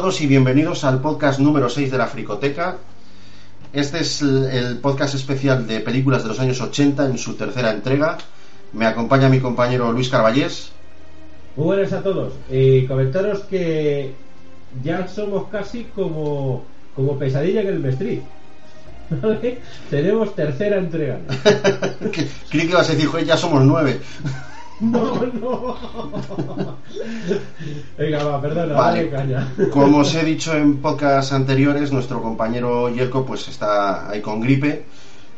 todos y bienvenidos al podcast número 6 de la Fricoteca. Este es el, podcast especial de películas de los años 80 en su tercera entrega. Me acompaña mi compañero Luis Carballés. Muy buenas a todos. Eh, comentaros que ya somos casi como, como pesadilla en el Mestrid. ¿Vale? Tenemos tercera entrega. Creí que ibas a decir, "Joder, ya somos nueve. No, no. Venga, va, perdona, Vale. dale caña. Como os he dicho en podcasts anteriores, nuestro compañero Yerko pues está ahí con gripe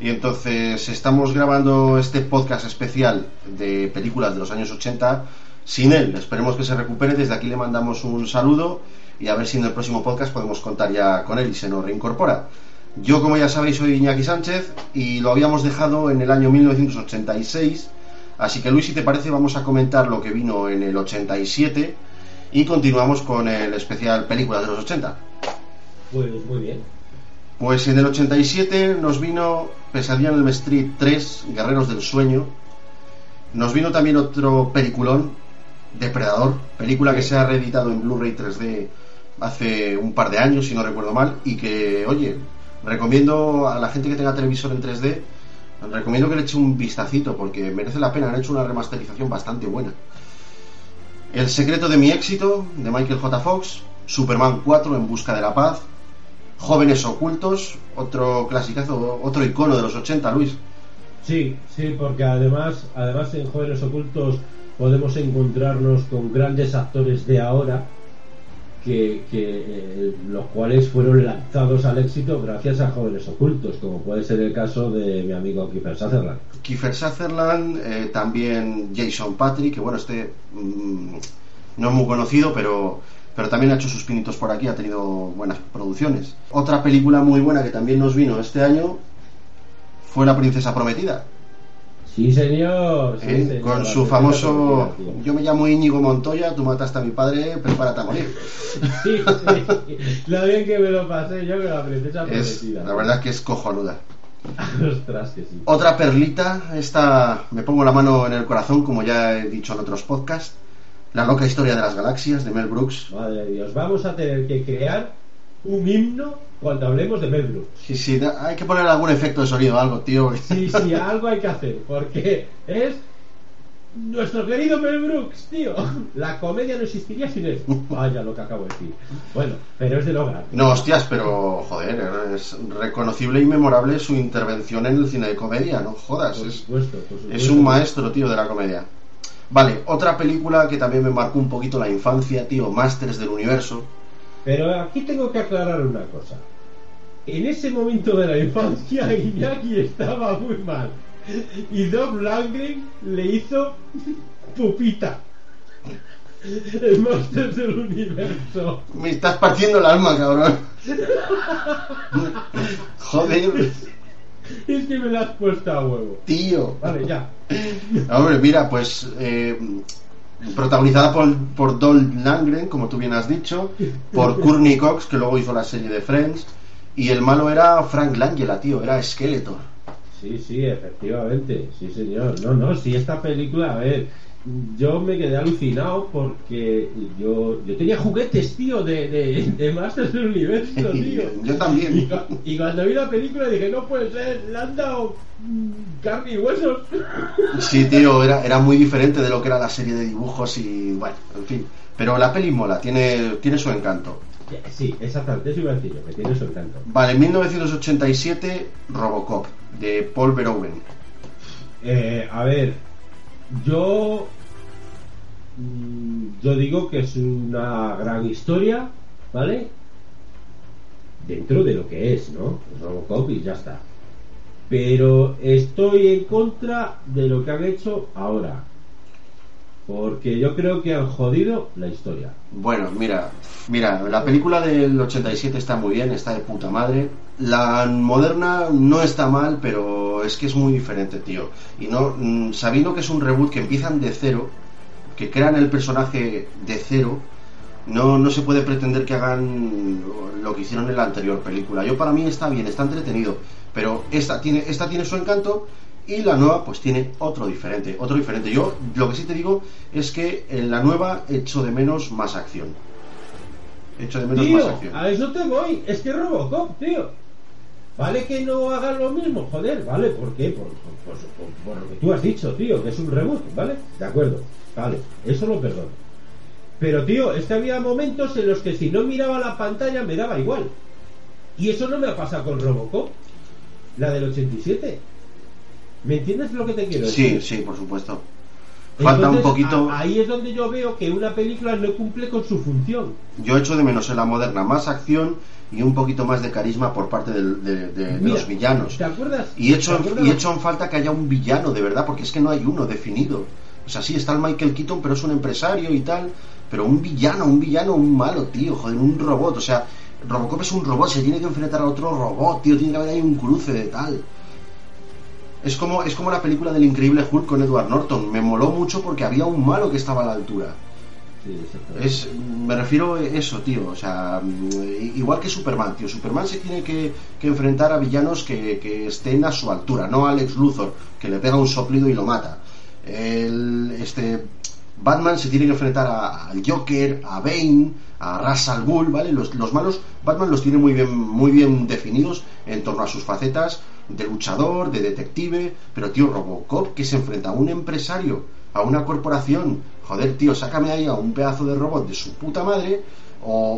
y entonces estamos grabando este podcast especial de películas de los años 80 sin él. Esperemos que se recupere. Desde aquí le mandamos un saludo y a ver si en el próximo podcast podemos contar ya con él y se nos reincorpora. Yo, como ya sabéis, soy Iñaki Sánchez y lo habíamos dejado en el año 1986. Así que Luis, si te parece, vamos a comentar lo que vino en el 87 y continuamos con el especial películas de los 80. Pues muy bien. Pues en el 87 nos vino Pesadilla en el Street 3, Guerreros del Sueño. Nos vino también otro peliculón, Depredador, película que se ha reeditado en Blu-ray 3D hace un par de años, si no recuerdo mal, y que, oye, recomiendo a la gente que tenga televisor en 3D, recomiendo que le eche un vistacito porque merece la pena, han hecho una remasterización bastante buena. El secreto de mi éxito, de Michael J. Fox, Superman 4 en busca de la paz, Jóvenes ocultos, otro clasicazo, otro icono de los 80, Luis. Sí, sí, porque además, además en Jóvenes Ocultos podemos encontrarnos con grandes actores de ahora que, que, eh, los cuales fueron lanzados al éxito gracias a Jóvenes Ocultos, como puede ser el caso de mi amigo Kiefer Sutherland. Kiefer Sutherland, eh, también Jason Patrick, que bueno, este mm, no es muy conocido, pero, pero también ha hecho sus pinitos por aquí, ha tenido buenas producciones. Otra película muy buena que también nos vino este año fue La Princesa Prometida, Sí, señor. sí, ¿eh? señor, con su famoso. Yo me llamo Íñigo Montoya, tú mataste a mi padre, prepárate a morir. Sí, sí. Lo bien que me lo pasé yo con la princesa Es, la verdad es que es cojonuda. Ostras, que sí. Otra perlita, esta me pongo la mano en el corazón, como ya he dicho en otros podcasts. La loca historia de las galaxias de Mel Brooks. Madre de Dios, vamos a tener que crear un himno cuando hablemos de Mel Brooks. Sí, sí, hay que poner algún efecto de sonido algo, tío. Sí, sí, algo hay que hacer, porque es nuestro querido Mel Brooks, tío. La comedia no existiría sin él. Vaya lo que acabo de decir. Bueno, pero es de lograr. No, hostias, pero joder, es reconocible y memorable su intervención en el cine de comedia, no jodas. Por Es, supuesto, por supuesto. es un maestro, tío, de la comedia. Vale, otra película que también me marcó un poquito la infancia, tío, Masters del Universo. Pero aquí tengo que aclarar una cosa. En ese momento de la infancia, Iñaki estaba muy mal. Y Doc Langren le hizo pupita. El Monsters del Universo. Me estás partiendo el alma, cabrón. Joder, Es que me la has puesto a huevo. tío. Vale, ya. Hombre, mira, pues eh, protagonizada por, por Don Langren, como tú bien has dicho, por Courtney Cox, que luego hizo la serie de Friends, y el malo era Frank Langella, tío, era Skeletor. Sí, sí, efectivamente. Sí, señor. No, no, sí, esta película, a ver. Yo me quedé alucinado porque yo, yo tenía juguetes, tío, de, de, de Masters del Universo, tío. Yo Y, también. cu- y cuando vi la película dije, no puede ser, le han dado mm, carne y huesos. Sí, tío, era, era muy diferente de lo que era la serie de dibujos y bueno, en fin. Pero la peli mola, tiene, tiene su encanto. Sí, exactamente, eso iba a decir yo, que tiene su encanto. Vale, en 1987, Robocop, de Paul Verhoeven. Eh, a ver, yo mm, yo digo que es una gran historia, ¿vale? Dentro de lo que es, ¿no? Robocop y ya está. Pero estoy en contra de lo que han hecho ahora. Porque yo creo que han jodido la historia. Bueno, mira, mira, la película del 87 está muy bien, está de puta madre. La moderna no está mal, pero es que es muy diferente, tío. Y no, mm, sabiendo que es un reboot que empiezan de cero, que crean el personaje de cero, no, no se puede pretender que hagan lo que hicieron en la anterior película. Yo para mí está bien, está entretenido, pero esta tiene, esta tiene su encanto y la nueva pues tiene otro diferente, otro diferente. Yo lo que sí te digo es que en la nueva echo de menos más acción. Echo de menos Tío, más acción. a eso te voy. Es que Robocop, tío. Vale que no hagan lo mismo, joder, ¿vale? ¿Por qué? Por, por- por- por lo que tú has dicho, tío, que es un reboot, ¿vale? De acuerdo, vale, eso lo perdono. Pero, tío, es que había momentos en los que si no miraba la pantalla me daba igual. Y eso no me ha pasado con Robocop, la del 87. ¿Me entiendes lo que te quiero Sí, decir? sí, por supuesto. Falta un poquito. a- ahí es donde yo veo que una película no cumple con su función. Yo echo de menos en la moderna más acción y un poquito más de carisma por parte del- de, de- de Mira, los villanos. ¿Te acuerdas? Y echo, ¿Te acuerdas? y echo en falta que haya un villano de verdad, porque es que no hay uno definido. O sea, sí, está el Michael Keaton, pero es un empresario y tal. Pero un villano, un villano, un malo, tío, joder, un robot. O sea, Robocop es un robot, se tiene que enfrentar a otro robot, tío, tiene que haber ahí un cruce de tal. Es como, es como la película del increíble Hulk con Edward Norton. Me moló mucho porque había un malo que estaba a la altura. Es, me refiero a eso, tío. O sea, igual que Superman, tío. Superman se tiene que, que enfrentar a villanos que, que estén a su altura, no a Alex Luthor, que le pega un soplido y lo mata. El, este, Batman se tiene que enfrentar a- al Joker, a Bane, a Ra's al Ghul, ¿vale? Los, los malos, Batman los tiene muy bien, muy bien definidos en torno a sus facetas de luchador, de detective, pero tío, Robocop que se enfrenta a un empresario, a una corporación, joder, tío, sácame ahí a un pedazo de robot de su puta madre, o,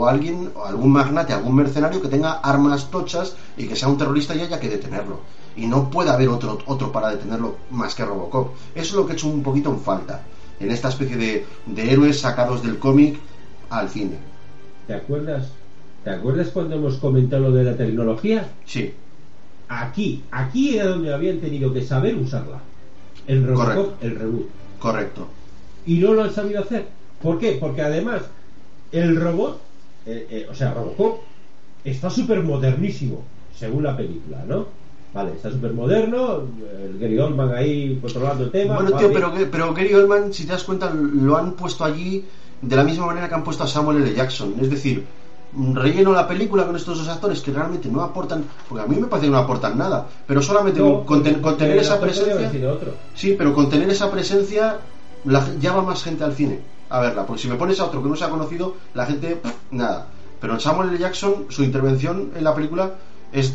o alguien, o algún magnate, algún mercenario que tenga armas tochas y que sea un terrorista y haya que detenerlo. Y no puede haber otro, otro para detenerlo más que Robocop. Eso es lo que he hecho un poquito en falta, en esta especie de, de héroes sacados del cómic al cine. ¿Te acuerdas? ¿Te acuerdas cuando hemos comentado lo de la tecnología? Sí, Aquí, aquí era donde habían tenido que saber usarla. El Robocop, Correcto. el reboot. correcto. Y no lo han sabido hacer. ¿Por qué? Porque además el robot, eh, eh, o sea, Robocop, está súper modernísimo, según la película, ¿no? Vale, está súper moderno, el Gary Oldman ahí controlando el tema. Bueno, vale. tío, pero, pero Gary Oldman, si te das cuenta, lo han puesto allí de la misma manera que han puesto a Samuel L. Jackson. Es decir, relleno la película con estos dos actores que realmente no aportan, porque a mí me parece que no aportan nada, pero solamente No, con, ten- porque con tener esa presencia. otro. Sí, pero con tener esa presencia la, más gente al cine a verla, porque si me pones a otro que no se ha conocido, la gente, nada. Pero Samuel L. Jackson, su intervención en la película es,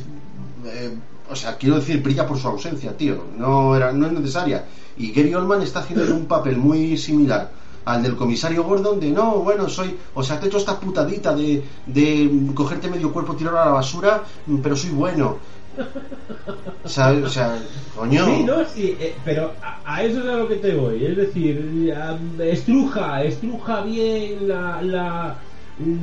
eh, o sea, quiero decir, brilla por su ausencia, tío, no, era, no es necesaria. Y Gary Oldman está haciendo un papel muy similar al del comisario Gordon de no, bueno, soy, o sea, te he hecho esta putadita de, de cogerte medio cuerpo, tirarlo a la basura, pero soy bueno. ¿Sabes? O sea, coño. Sí, no, sí, eh, pero a, a eso es a lo que te voy. Es decir, estruja, estruja bien la, la,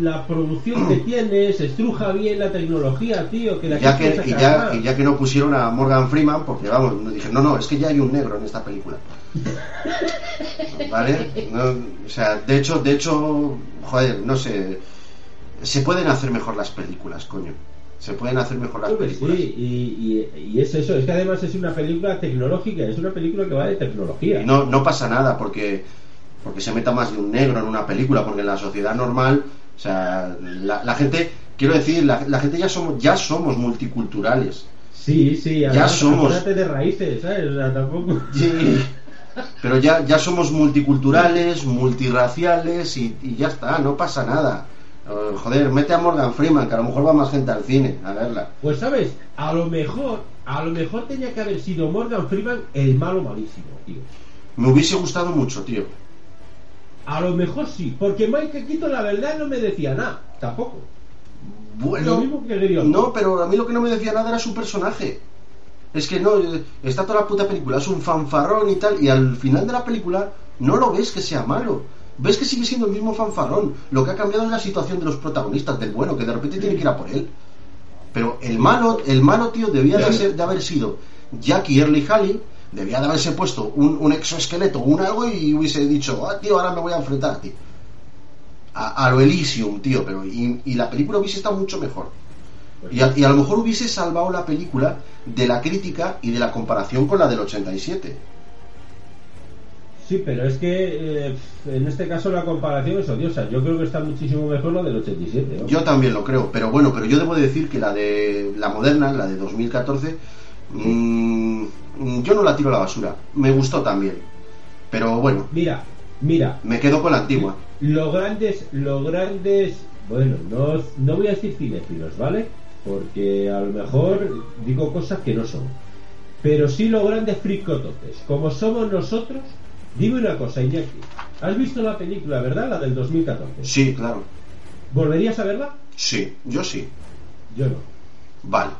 la producción que tienes, estruja bien la tecnología, tío. Que la Y ya que, y ya, y ya que no pusieron a Morgan Freeman, porque vamos, nos dijeron, no, no, es que ya hay un negro en esta película. ¿Vale? No, o sea, de hecho, de hecho, joder, no sé, se pueden hacer mejor las películas, coño. Se pueden hacer mejor las películas. sí, y, y- y es eso, es que además es una película tecnológica, es una película que va de tecnología. Y no, no pasa nada porque, porque se meta más de un negro en una película, porque en la sociedad normal, o sea, la, la gente, quiero decir, la, la gente ya somos, ya somos multiculturales. Sí, sí, Ya además, somos. acuérdate de raíces, ¿sabes? O sea, tampoco. Sí. Pero ya, ya somos multiculturales, multirraciales y, y ya está, no pasa nada. Eh, joder, mete a Morgan Freeman, que a lo mejor va más gente al cine a verla. Pues sabes, a lo mejor, a lo mejor tenía que haber sido Morgan Freeman el malo malísimo, tío. Me hubiese gustado mucho, tío. A lo mejor sí, porque Michael Keaton la verdad no me decía nada, tampoco. Bueno, Lo mismo que Gary Oldman. no, pero a mí lo que no me decía nada era su personaje. Es que no, eh, está toda la puta película, es un fanfarrón y tal, y al final de la película no lo ves que sea malo. Ves que sigue siendo el mismo fanfarrón. Lo que ha cambiado es la situación de los protagonistas, del bueno, que de repente tiene que ir a por él. Pero el malo, el malo, tío, debía de, ser- de haber sido Jackie Early Halley, debía de haberse puesto un, un exoesqueleto, un algo, y hubiese dicho, ah, tío, ahora me voy a enfrentar a ti. A, a lo Elysium, tío, pero y, y la película hubiese estado mucho mejor. Y a, y a lo mejor hubiese salvado la película de la crítica y de la comparación con la del 87. Sí, pero es que eh, en este caso la comparación es odiosa. Yo creo que está muchísimo mejor la del 87. ¿no? Yo también lo creo, pero bueno, pero yo debo decir que la de la moderna, la de 2014, mm, yo no la tiro a la basura. Me gustó también. Pero bueno, Mira, mira, me quedo con la antigua. los grandes, los grandes bueno, no, no voy a decir cinéfilos, ¿vale? Porque a lo mejor digo cosas que no son. Pero sí los grandes fricototes, como somos nosotros. Dime una cosa, Iñaki. ¿Has visto la película, verdad? La del 2014. Sí, claro. ¿Volverías a verla? Sí, yo sí. Yo no. Vale.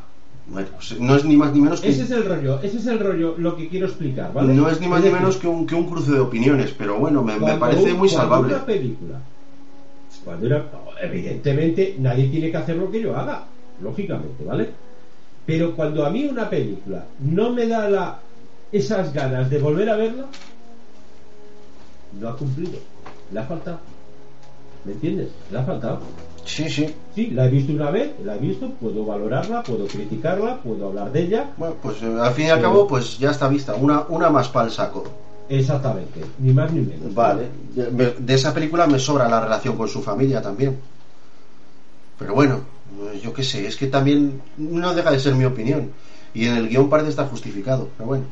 Bueno, pues no es ni más ni menos que... Ese es el rollo, ese es el rollo, lo que quiero explicar, ¿vale? No es ni más ni menos que un, que un cruce de opiniones, pero bueno, me, parece un- muy cuando salvable. Una película, cuando una- evidentemente nadie tiene que hacer lo que yo haga, lógicamente, ¿vale? Pero cuando a mí una película no me da la, esas ganas de volver a verla, no ha cumplido, le ha faltado. ¿Me entiendes? Le ha faltado. Sí, sí. Sí, la he visto una vez, la he visto, puedo valorarla, puedo criticarla, puedo hablar de ella. Bueno, pues eh, al fin y al cabo, pues ya está vista. Una, una más para el saco. Exactamente, ni más ni menos. Vale. De, esa película me sobra la relación con su familia también. Pero bueno, eh, yo qué sé, es que también no deja de ser mi opinión. Y en el guion parece estar justificado. Pero bueno.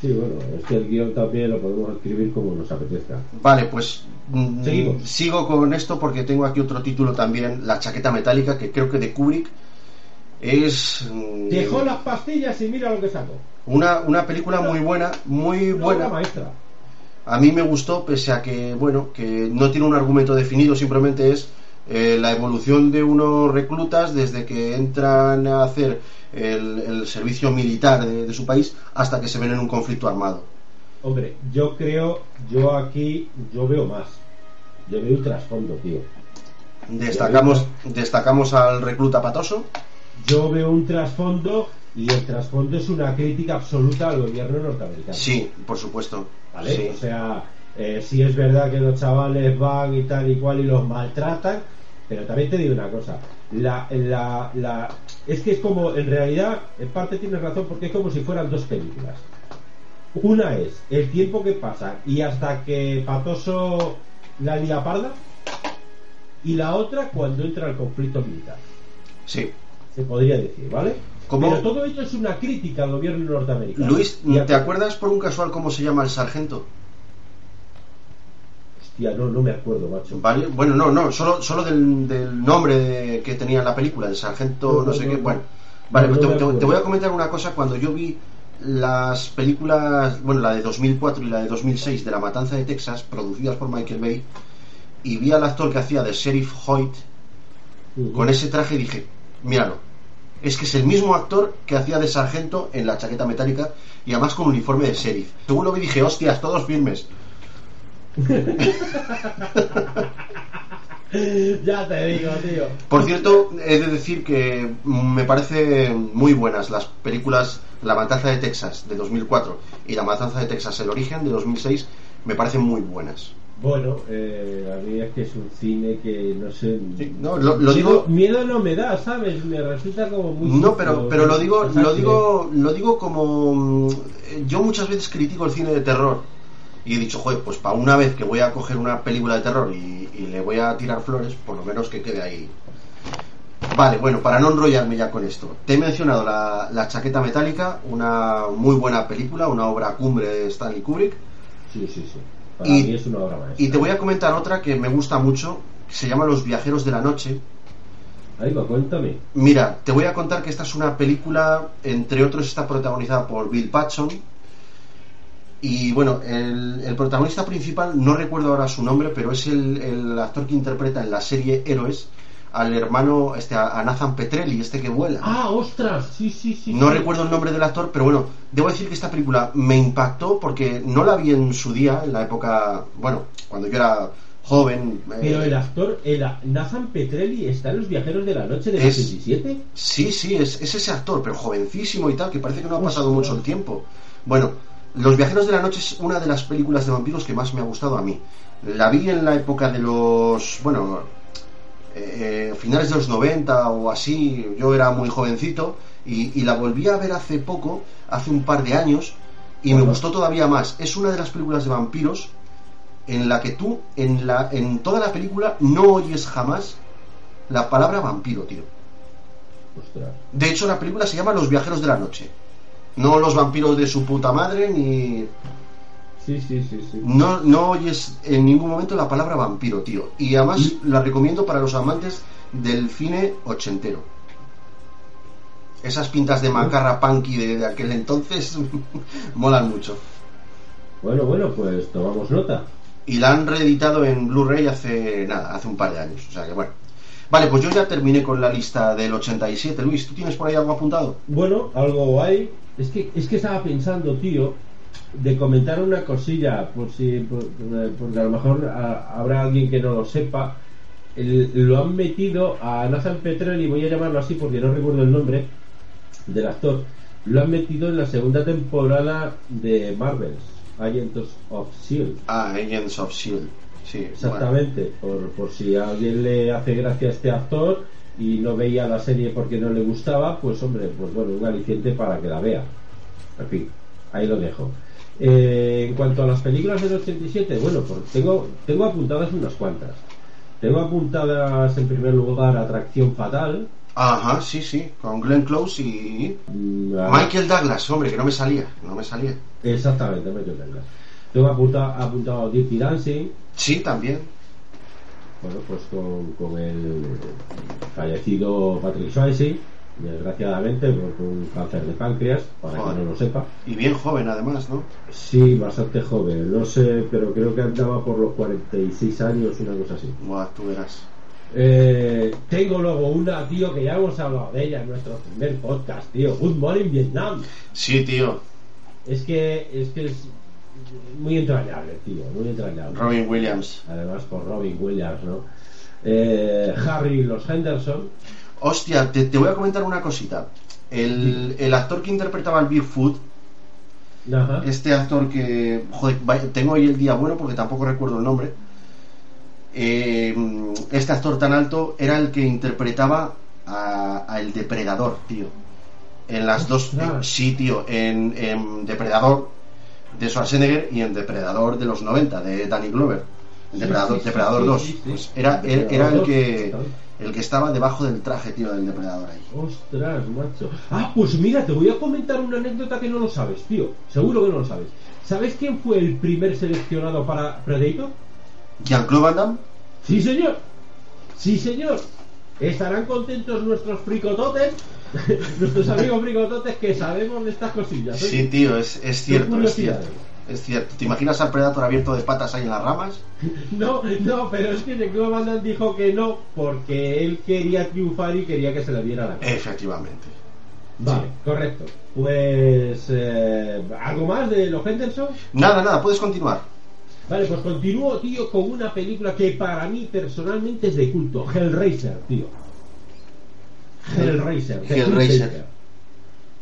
Sí, bueno, es que el guion también lo podemos escribir como nos apetezca. Vale, pues mm, Seguimos. sigo con esto porque tengo aquí otro título también, La chaqueta metálica, que creo que de Kubrick es mm, Dejó las pastillas y mira lo que sacó. una, una película muy buena, muy Una buena. maestra. A mí me gustó, pese a que, bueno, que no tiene un argumento definido, simplemente es eh, la evolución de unos reclutas desde que entran a hacer el, el servicio militar de, de su país hasta que se ven en un conflicto armado. Hombre, yo creo, yo aquí, yo veo más. Yo veo un trasfondo, tío. Destacamos, destacamos al recluta patoso. Yo veo un trasfondo y el trasfondo es una crítica absoluta al gobierno norteamericano. Sí, por supuesto. ¿Vale? Sí. O sea, eh, sí es verdad que los chavales van y tal y cual y los maltratan, pero también te digo una cosa. La, la, la, es que es como, en realidad, en parte tienes razón porque es como si fueran dos películas. Una es el tiempo que pasa y hasta que Patoso la lía parda, y la otra cuando entra el conflicto militar. Sí. Se podría decir, ¿vale? ¿Cómo? Pero todo ello es una crítica al gobierno norteamericano. Luis, ¿te acuerdas por un casual cómo se llama el sargento? Hostia, no, no me acuerdo, macho. ¿Vale? Bueno, no, no, solo, solo del, del nombre de- que tenía en la película, el sargento, No, no, no, sé no, qué. no. Bueno, vale, pues te, voy a comentar una cosa. Cuando yo vi las películas, bueno, la de 2004 y la de 2006 de La Matanza de Texas, producidas por Michael Bay, y vi al actor que hacía de Sheriff Hoyt con ese traje dije, míralo, es que es el mismo actor que hacía de sargento en la chaqueta metálica y además con uniforme de sheriff. Según lo vi dije, hostias, todos firmes. ya te digo, tío. Por cierto, he de decir que me parecen muy buenas las películas La Matanza de Texas de 2004 y La Matanza de Texas El Origen de 2006 me parecen muy buenas. Bueno, eh, a mí es que es un cine que no sé. Sí, no, lo- lo miedo, digo- miedo no me da, ¿sabes? Me resulta como muy. No, pero, pero lo digo, lo digo, lo digo como mm, yo muchas veces critico el cine de terror y he dicho, joder, pues para una vez que voy a coger una película de terror y, y le voy a tirar flores, por lo menos que quede ahí. Vale, bueno, para no enrollarme ya con esto, te he mencionado la, la chaqueta metálica, una muy buena película, una obra cumbre de Stanley Kubrick, Sí, sí, sí. Para Y- mí es una obra maestra. y te voy a comentar otra que me gusta mucho, que se llama Los Viajeros de la Noche, Ahí va, cuéntame. Mira, te voy a contar que esta es una película, entre otros está protagonizada por Bill Paxton. Y bueno, el, el protagonista principal, no recuerdo ahora su nombre, pero es el, el actor que interpreta en la serie Héroes al hermano, este, a Nathan Petrelli, este que vuela. ¡Ah, ostras! Sí, sí, sí. No sí. recuerdo el nombre del actor, pero bueno, debo decir que esta película me impactó porque no la vi en su día, en la época, bueno, cuando yo era joven. eh, Pero el actor, el Nathan Petrelli, está en Los Viajeros de la Noche del Es- 87. Sí, sí, es, es ese actor, pero jovencísimo y tal, que parece que no ha pasado Ostras. mucho el tiempo. Bueno, Los Viajeros de la Noche es una de las películas de vampiros que más me ha gustado a mí. La vi en la época de los, bueno, eh, finales de los 90 o así, yo era muy jovencito y, y la volví a ver hace poco, hace un par de años, y me gustó todavía más. Es una de las películas de vampiros en la que tú, en, la, en toda la película, no oyes jamás la palabra vampiro, tío. Ostras. De hecho, la película se llama Los viajeros de la noche. No los vampiros de su puta madre, ni. Sí, sí, sí, sí. No, no oyes en ningún momento la palabra vampiro, tío. Y además la recomiendo para los amantes del cine ochentero. Esas pintas de macarra punky de, de aquel entonces molan mucho. Bueno, bueno, pues tomamos nota. Y la han reeditado en Blu-ray hace nada, hace un par de años. O sea que bueno. Vale, pues yo ya terminé con la lista del 87. Luis, ¿tú tienes por ahí algo apuntado? Bueno, algo hay. Es que, es que estaba pensando, tío, de comentar una cosilla, por si, por- porque a lo mejor a- habrá alguien que no lo sepa. El- lo han metido a Nathan Petrelli, voy a llamarlo así porque no recuerdo el nombre del actor. Lo han metido en la segunda temporada de Marvels, Agents of Shield. Ah, Agents of Shield. Sí, bueno. Exactamente, por, por si a alguien le hace gracia a este actor y no veía la serie porque no le gustaba, pues hombre, pues bueno, un aliciente para que la vea. En fin, ahí lo dejo. Eh, en cuanto a las películas del 87, bueno, pues tengo, tengo apuntadas unas cuantas. Tengo apuntadas en primer lugar Atracción Fatal. Ajá, sí, sí, con Glenn Close y Michael Douglas, hombre, que no me salía, no me salía. Exactamente, Michael Douglas. Tengo apunta- apuntado Dirty Dancing, Sí, también. Bueno, pues con, con el fallecido Patrick Swayze, desgraciadamente por un cáncer de páncreas, para Joder. que no lo sepa. Y bien joven, además, ¿no? Sí, bastante joven, no sé, pero creo que andaba por los 46 años, una cosa así. Buah, tú verás. Eh, tengo luego una, tío, que ya hemos hablado de ella en nuestro primer podcast, tío. Good Morning Vietnam. Sí, tío. Es que es, que es muy entrañable, tío, muy entrañable. Robin Williams. Además por Robin Williams, ¿no? Eh, Harry y los Henderson. Hostia, te, te voy a comentar una cosita. El, el actor que interpretaba al Bigfoot, Ajá. este actor que. Joder, tengo hoy el día bueno porque tampoco recuerdo el nombre. Eh, este actor tan alto era el que interpretaba a, a el depredador, tío. En las dos. Ostras. sí, tío. En, en Depredador de Schwarzenegger y en Depredador de los 90 de Danny Glover. Depredador, sí, sí, Depredador sí, 2. sí, sí. Pues era, era, Depredador era el 2, que. El que estaba debajo del traje, tío, del depredador ahí. Ostras, macho. Ah, pues mira, te voy a comentar una anécdota que no lo sabes, tío. Seguro que no lo sabes. ¿Sabes quién fue el primer seleccionado para Predator? Jean-Claude Van Damme. Sí, señor. Sí, señor. Estarán contentos nuestros fricototes, nuestros amigos fricototes que sabemos de estas cosillas. ¿eh? Sí, tío, es, es cierto, es cierto. Es cierto. ¿Te imaginas al Predator abierto de patas ahí en las ramas? No, no, pero es que Van Damme dijo que no porque él quería triunfar y quería que se le viera la cara. Efectivamente. Vale, correcto. Pues, eh, ¿algo más de los Henderson? Nada, nada, puedes continuar. Vale, pues continúo, tío, con una película que para mí personalmente es de culto. Hellraiser, tío. Hellraiser. Hellraiser.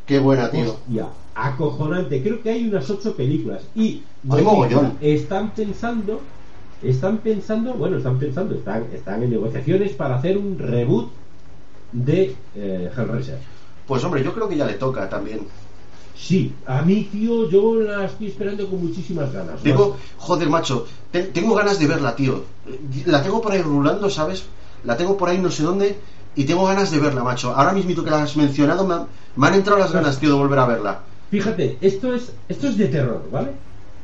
Qué buena, tío. Hostia, acojonante. Creo que hay unas ocho películas. Y mogollón. están pensando, están pensando, bueno, están pensando, están, están en negociaciones para hacer un reboot de eh, Hellraiser. Pues hombre, yo creo que ya le toca también. Sí, a mí, tío, yo la estoy esperando con muchísimas ganas. Tengo, joder, macho, te- tengo ganas de verla, tío. La tengo por ahí rulando, ¿sabes? La tengo por ahí no sé dónde y tengo ganas de verla, macho. Ahora mismo que la has mencionado, me, han- me han entrado las ganas, tío, de volver a verla. Fíjate, esto es, esto es de terror, ¿vale?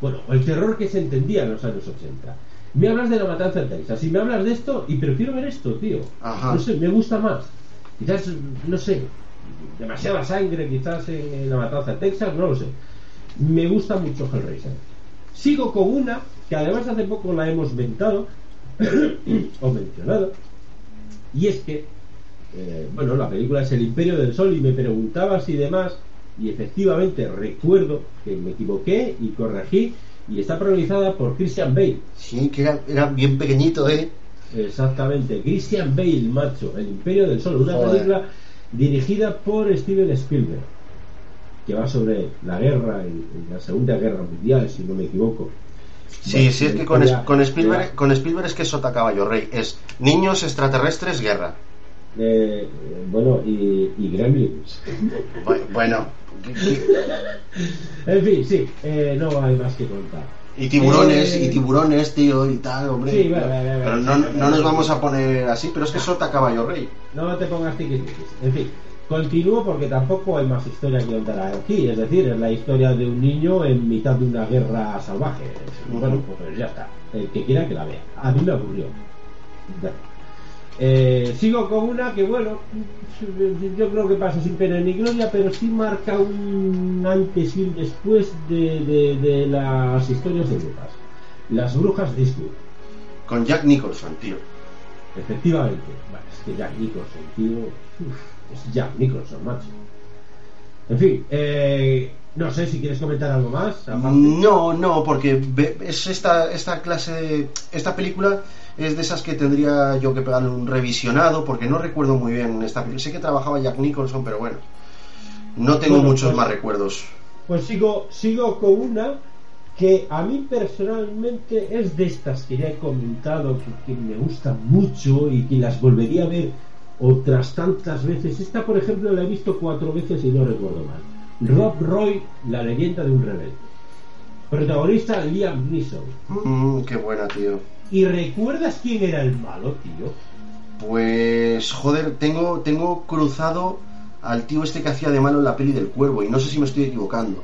Bueno, el terror que se entendía en los años 80. Me hablas de la matanza en Texas y me hablas de esto y prefiero ver esto, tío. Ajá. No sé, me gusta más. Quizás, no sé, demasiada sangre quizás en, en la matanza en Texas, no lo sé. Me gusta mucho Hellraiser. Sigo con una que además hace poco la hemos mentado o mencionado y es que eh, bueno, la película es El Imperio del Sol y me preguntabas y demás, y efectivamente recuerdo que me equivoqué y corregí, y está protagonizada por Christian Bale. Sí, que era, era bien pequeñito, ¿eh? Exactamente, Christian Bale, macho, El Imperio del Sol, una Joder. película dirigida por Steven Spielberg, que va sobre la guerra, en, en la Segunda Guerra Mundial, si no me equivoco. Sí, Bueno, sí, es que con, Spielberg, con Spielberg es que es sota caballo rey. Es niños extraterrestres, guerra. Eh, bueno, y, y Gremlins. Bu- Bueno, ¿qué- qué- En fin, sí, eh, no hay más que contar. Y tiburones, Eh, y tiburones, tío, y tal, hombre. Sí, vale, vale, vale, pero no, no nos vamos a poner así, pero es que sota caballo rey. No te pongas tiquismiquis. En fin, continúo porque tampoco hay más historia que contar aquí. Es decir, es la historia de un niño en mitad de una guerra salvaje. Bueno, pues ya está. El que quiera que la vea. A mí me aburrió. Ya. Eh, sigo con una que, bueno, yo creo que pasa sin pena ni gloria, pero sí marca un antes y un después de, de- de las historias de brujas. Las brujas de Eastwood. Con Jack Nicholson, tío. Efectivamente. Bueno, es que Jack Nicholson, tío. uf, es Jack Nicholson, macho. En fin, eh, no sé si quieres comentar algo más. aparte. No, no, porque es esta, esta clase de... Esta película es de esas que tendría yo que pegarle un revisionado, porque no recuerdo muy bien esta película. Sé que trabajaba Jack Nicholson, pero bueno. No tengo Bueno, muchos pues- más recuerdos. Pues sigo, sigo con una que a mí personalmente es de estas que ya he comentado que, que me gustan mucho y que las volvería a ver otras tantas veces. Esta, por ejemplo, la he visto cuatro veces y no recuerdo mal. Rob Roy, la leyenda de un rebelde. Protagonista Liam Neeson. Mm, qué buena, tío. ¿Y recuerdas quién era el malo, tío? Pues, joder, tengo, tengo cruzado al tío este que hacía de malo en la peli del cuervo y no sé si me estoy equivocando.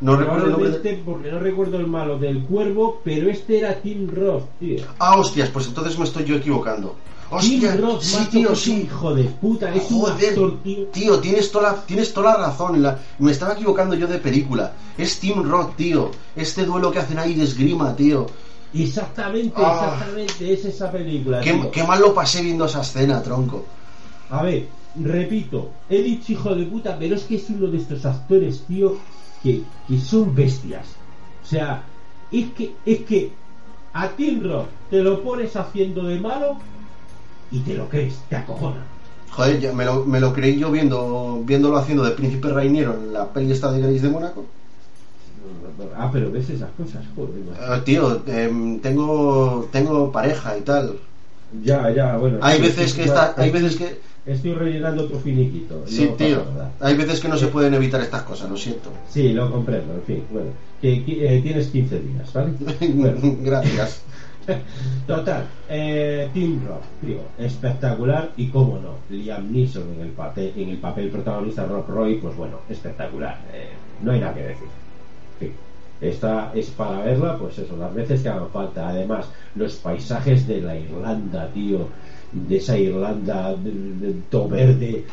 No recuerdo el nombre. de- porque no recuerdo el malo del cuervo, pero este era Tim Roth, tío. Ah, hostias, pues entonces me estoy yo equivocando. Tim Hostia, Roth, sí, macho, tío, un sí. hijo de puta, es un Joder, actor, tío. tío, tienes toda, la, tienes toda la razón. la- me estaba equivocando yo de película. Es Tim Roth, tío. Este duelo que hacen ahí de esgrima, tío. Exactamente, Ah. exactamente, es esa película. Qué, tío. qué mal lo pasé viendo esa escena, tronco. A ver, repito, he dicho hijo de puta, pero es que es uno de estos actores, tío, que, que son bestias. O sea, es que, es que a Tim Roth te lo pones haciendo de malo y te lo crees, te acojona. Joder, ya me, lo, me lo creí yo viendo, viéndolo haciendo de príncipe Rainiero en la peli esta de Grace de Mónaco. Ah, pero ves esas cosas, joder. Eh, tío, em, tengo, tengo pareja y tal. Ya, ya, bueno. Hay sí, veces sí, que está, hay estoy- veces que Estoy rellenando otro finiquito. sí, no tío. nada. Hay veces que no se pueden evitar estas cosas, lo siento. Sí, lo comprendo, en fin. Bueno, que, que, eh, tienes 15 días, ¿vale? Bueno, Gracias. total, eh, Tim Roth, tío, espectacular y cómo no, Liam Neeson en el papel, en el papel protagonista Rob Roy, pues bueno, espectacular, eh, no hay nada que decir. Fin, esta es para verla, pues eso, las veces que hagan falta. Además, los paisajes de la Irlanda, tío, de esa Irlanda todo verde,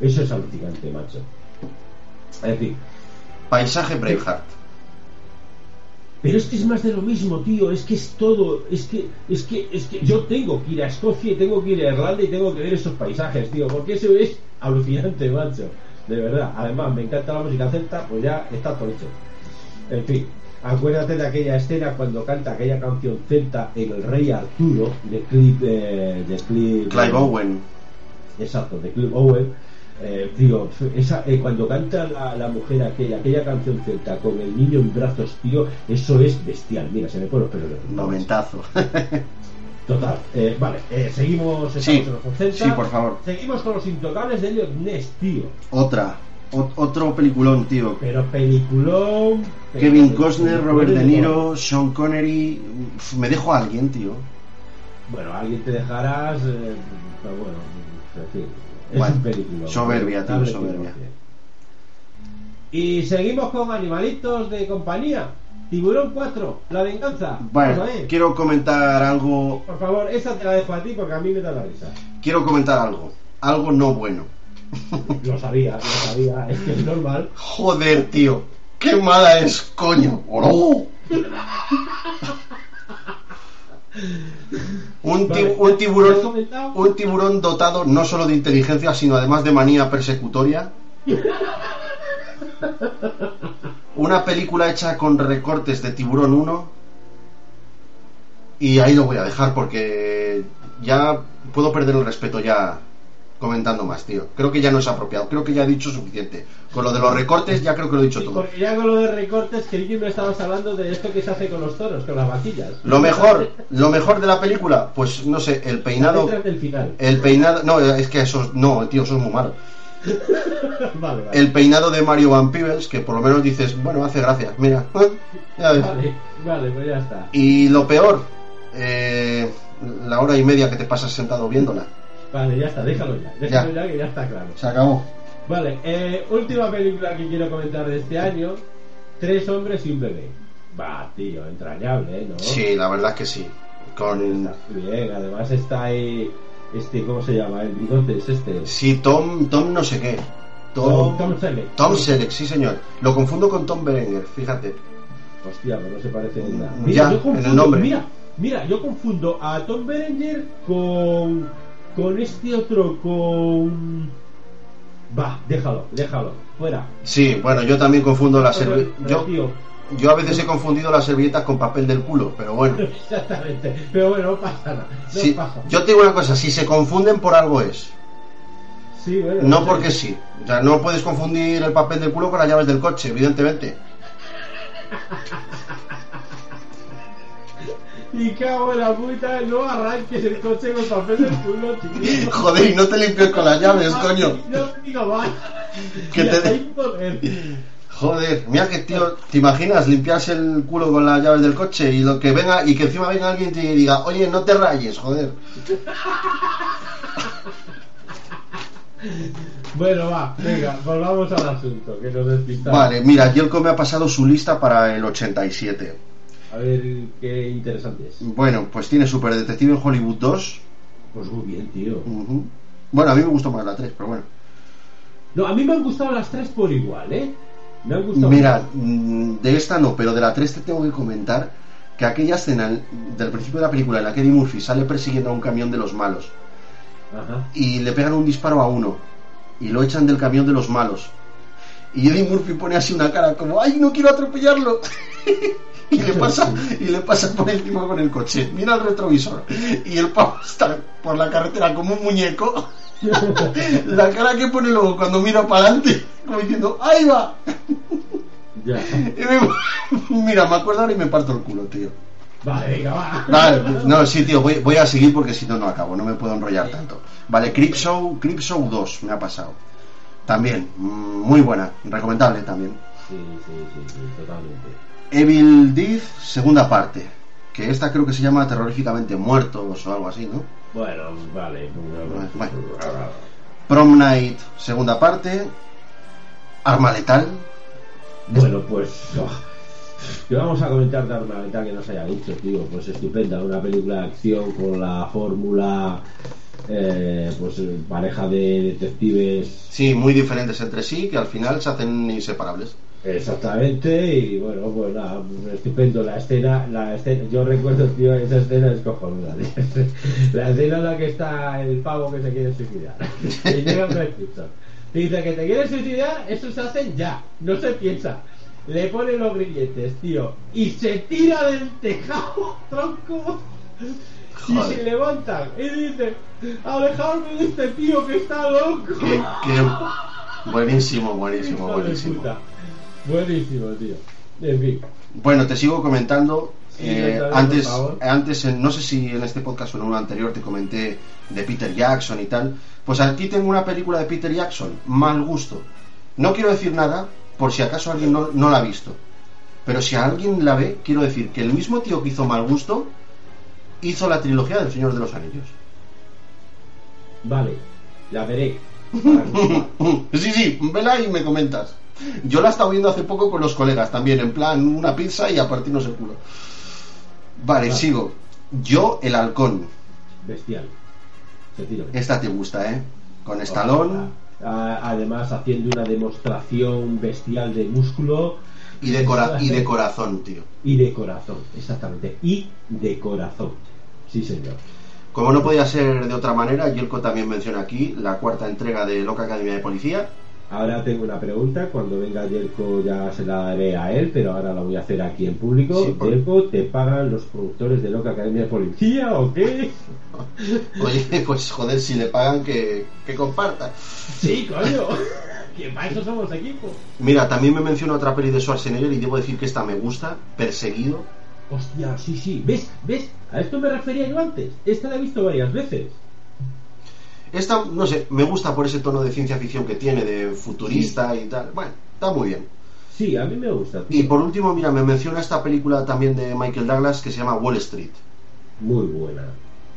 eso es alucinante, macho. En fin, Paisaje Braveheart. Pero es que es más de lo mismo, tío. Es que es todo. Es que, es que, es que yo tengo que ir a Escocia y tengo que ir a Irlanda y tengo que ver esos paisajes, tío. Porque eso es alucinante, macho. De verdad. Además, me encanta la música celta, pues ya está todo hecho. En fin, acuérdate de aquella escena cuando canta aquella canción celta en El Rey Arturo de Cliff. eh, de Cliff Clive Owen. Exacto, de Cliff Owen. Eh, tío, esa, eh, cuando canta la, la mujer aquella, aquella canción celta con el niño en brazos, tío, eso es bestial. Mira, se me ponen los pelos de. Momentazo. Total, eh, vale, eh, seguimos Sí, estamos en los 80. sí, por favor. Seguimos con los intocables de Elliot Ness, tío. Otra. O- otro peliculón, tío. Pero peliculón. Kevin Costner, Robert De Niro, Sean Connery. Uf, Me dejo a alguien, tío. Bueno, alguien te dejarás, eh, pero bueno, en fin, es un película. soberbia, tío, soberbia. Y seguimos con animalitos de compañía. Tiburón 4, la venganza. Bueno, quiero comentar algo. Por favor, esa te la dejo a ti porque a mí me da la risa. Quiero comentar algo. Algo no bueno. Lo sabía, lo sabía, es que es normal. Joder, tío. Qué mala es, coño. ¡Oh! Un, Vale, un ¿te has tiburón un tiburón dotado no solo de inteligencia sino además de manía persecutoria. Una película hecha con recortes de tiburón 1 y ahí lo voy a dejar porque ya puedo perder el respeto ya comentando más tío creo que ya no es apropiado creo que ya he dicho suficiente con lo de los recortes ya creo que lo he dicho Sí, todo porque ya con lo de recortes, que yo me estabas hablando de esto que se hace con los toros, con las vaquillas. lo mejor lo mejor de la película pues no sé el peinado letras del final. El peinado, no, es que eso, no, tío, eso es muy malo. vale, vale. El peinado de Mario Van Peebles, que por lo menos dices, bueno, hace gracia, mira. Ya ves. Vale, vale, pues ya está. Y lo peor, eh, la hora y media que te pasas sentado viéndola. Vale, ya está, déjalo ya. Déjalo ya, que ya está claro. Se acabó. Vale, eh, última película que quiero comentar de este año: Tres hombres y un bebé. Va, tío, entrañable, ¿eh? ¿no? Sí, la verdad es que sí. Con... Está bien, además está ahí. Este, ¿cómo se llama? El bigote es este. Sí, Tom, Tom no sé qué. Tom, Tom Selleck. Tom Selleck, sí señor. Lo confundo con Tom Berenger, fíjate. Hostia, pero no se parece en nada. Ya, en el confundo, nombre. Mira, mira, yo confundo a Tom Berenger con. Con este otro, con. Va, déjalo, déjalo, fuera. Sí, bueno, yo también confundo las servilletas. Yo, tío, yo a veces he confundido las servilletas con papel del culo, pero bueno. exactamente. Pero bueno, no pasa nada. No Sí, pasa. yo te digo una cosa, si se confunden por algo es. Sí, bueno, No porque sí. O sea, no puedes confundir el papel del culo con las llaves del coche, evidentemente. Y cago en la puta, no arranques el coche con papel del culo, chiquillo. Joder, y no te limpies con las llaves, coño. No digo. Que te-. Joder, mira que tío, ¿te imaginas limpiarse el culo con las llaves del coche y lo que venga y que encima venga alguien y te diga, oye, no te rayes, joder? Bueno, va, venga, volvamos al asunto, que nos despistamos. Vale, mira, Yelko me ha pasado su lista para el 87. A ver qué interesante es. Bueno, pues tiene Super Detective en Hollywood 2. Pues muy bien, tío. Bueno, a mí me gustó más la 3, pero bueno. No, a mí me han gustado las tres por igual, ¿eh? Me han gustado. Mira, mm, de esta no, pero de la 3 te tengo que comentar que aquella escena del principio de la película en la que Eddie Murphy sale persiguiendo a un camión de los malos Ajá. y le pegan un disparo a uno y lo echan del camión de los malos. Y Eddie Murphy pone así una cara como, ¡ay, no quiero atropellarlo! y le pasa y le pasa por encima con el coche. Mira el retrovisor y el pavo está por la carretera como un muñeco. la cara que pone luego cuando mira para adelante, como diciendo, ¡ahí va! Ya. Y me- mira, me acuerdo ahora y me parto el culo, tío. Vale, venga, va. Vale, no, sí, tío, voy, voy a seguir porque si no, no acabo, no me puedo enrollar tanto. Vale, Creepshow, Creepshow 2 me ha pasado. También, mm, muy buena, recomendable también. Sí, sí, sí, sí, totalmente. Evil Death, segunda parte. Que esta creo que se llama Terroríficamente Muertos o algo así, ¿no? Bueno, vale. Bueno. Prom Night, segunda parte. Arma Letal. Bueno, pues. oh, ¿Qué vamos a comentar de Arma Letal que nos haya dicho, tío? Pues estupenda, una película de acción con la fórmula. eh, pues eh, pareja de detectives Sí, muy diferentes entre sí, que al final se hacen inseparables. Exactamente, y bueno, pues nada, estupendo la escena, la escena, yo recuerdo, tío, esa escena es cojonuda, la escena en la que está el pavo que se quiere suicidar, y llega Gibson. dice que te quieres suicidar, eso se hace ya, no se piensa, le pone los grilletes, tío, y se tira del tejado, tronco, y se levantan, y dice, alejarme de este tío que está loco. Buenísimo, buenísimo, buenísimo. puta. Buenísimo, tío. En fin. Bueno, te sigo comentando. Sí, eh, antes, antes en- no sé si en este podcast o en uno anterior te comenté de Peter Jackson y tal. Pues aquí tengo una película de Peter Jackson, Mal Gusto. No quiero decir nada por si acaso alguien no, no la ha visto. Pero si alguien la ve, quiero decir que el mismo tío que hizo Mal Gusto hizo la trilogía del Señor de los Anillos. Vale, la veré. Sí, sí, vela y me comentas. Yo la he estado viendo hace poco con los colegas también, en plan una pizza y a partirnos el culo. Vale, sigo. Yo, el halcón. Bestial. Esta te gusta, ¿eh? Con estalón Además, haciendo una demostración bestial de músculo y de, cora- y de corazón, tío. y de corazón. Exactamente. Y de corazón. Sí, señor. Como no podía ser de otra manera, Yelko también menciona aquí la cuarta entrega de Loca Academia de Policía. Ahora tengo una pregunta. Cuando venga Yerko ya se la haré a él, pero ahora la voy a hacer aquí en público. Sí, por- Yerko, ¿te pagan los productores de Loca Academia de Policía o qué? Oye, pues joder, si le pagan que, que comparta. Sí, coño. que para eso somos equipo. Mira, también me menciona otra peli de Schwarzenegger y debo decir que esta me gusta, Perseguido. Hostia, sí, sí. ¿Ves? ¿Ves? A esto me refería yo antes. Esta la he visto varias veces. Esta, no sé, me gusta por ese tono de ciencia ficción que tiene, de futurista y tal. Bueno, está muy bien. Sí, a mí me gusta. tío. Y por último, mira, me menciona esta película también de Michael Douglas que se llama Wall Street. Muy buena.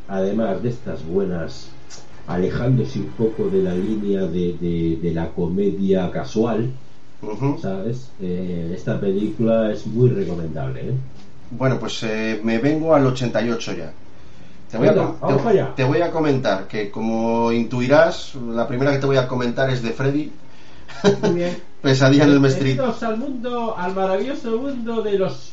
Además de estas buenas, alejándose un poco de la línea de, de- de la comedia casual. ¿sabes? Eh, esta película es muy recomendable, ¿eh? Bueno, pues eh, me vengo al 88 ya. Te voy, a, Venga, com- vamos te- para allá. te voy a comentar que, como intuirás, la primera que te voy a comentar es de Freddy. Bien. Pesadilla en el Street. Bienvenidos al mundo, al maravilloso mundo de los.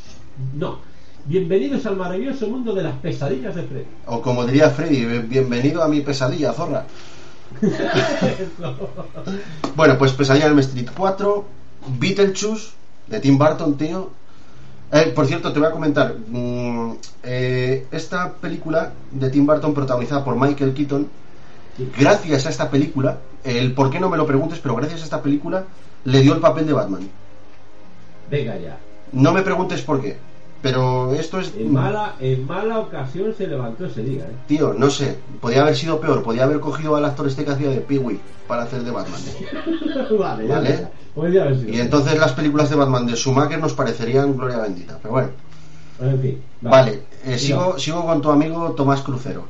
No. Bienvenidos al maravilloso mundo de las pesadillas de Freddy. O como diría Freddy, "Eh, bienvenido a mi pesadilla, zorra. Bueno, pues Pesadilla en el Street 4, Beetlejuice, de Tim Burton, tío. Eh, por cierto, te voy a comentar. mm, eh, esta película de Tim Burton, protagonizada por Michael Keaton, gracias a esta película, el por qué no me lo preguntes, pero gracias a esta película, le dio el papel de Batman. Venga ya. No me preguntes por qué, pero esto es. En mala, en mala ocasión se levantó ese día, ¿eh? Tío, no sé, podía haber sido peor, podía haber cogido al actor este que hacía de Pee-Wee para hacer de Batman. vale, ya Vale. haber sido. Y entonces las películas de Batman de Schumacher nos parecerían gloria bendita. Pero bueno, En fin. vale, eh, sigo, sigo con tu amigo Tomás Crucero.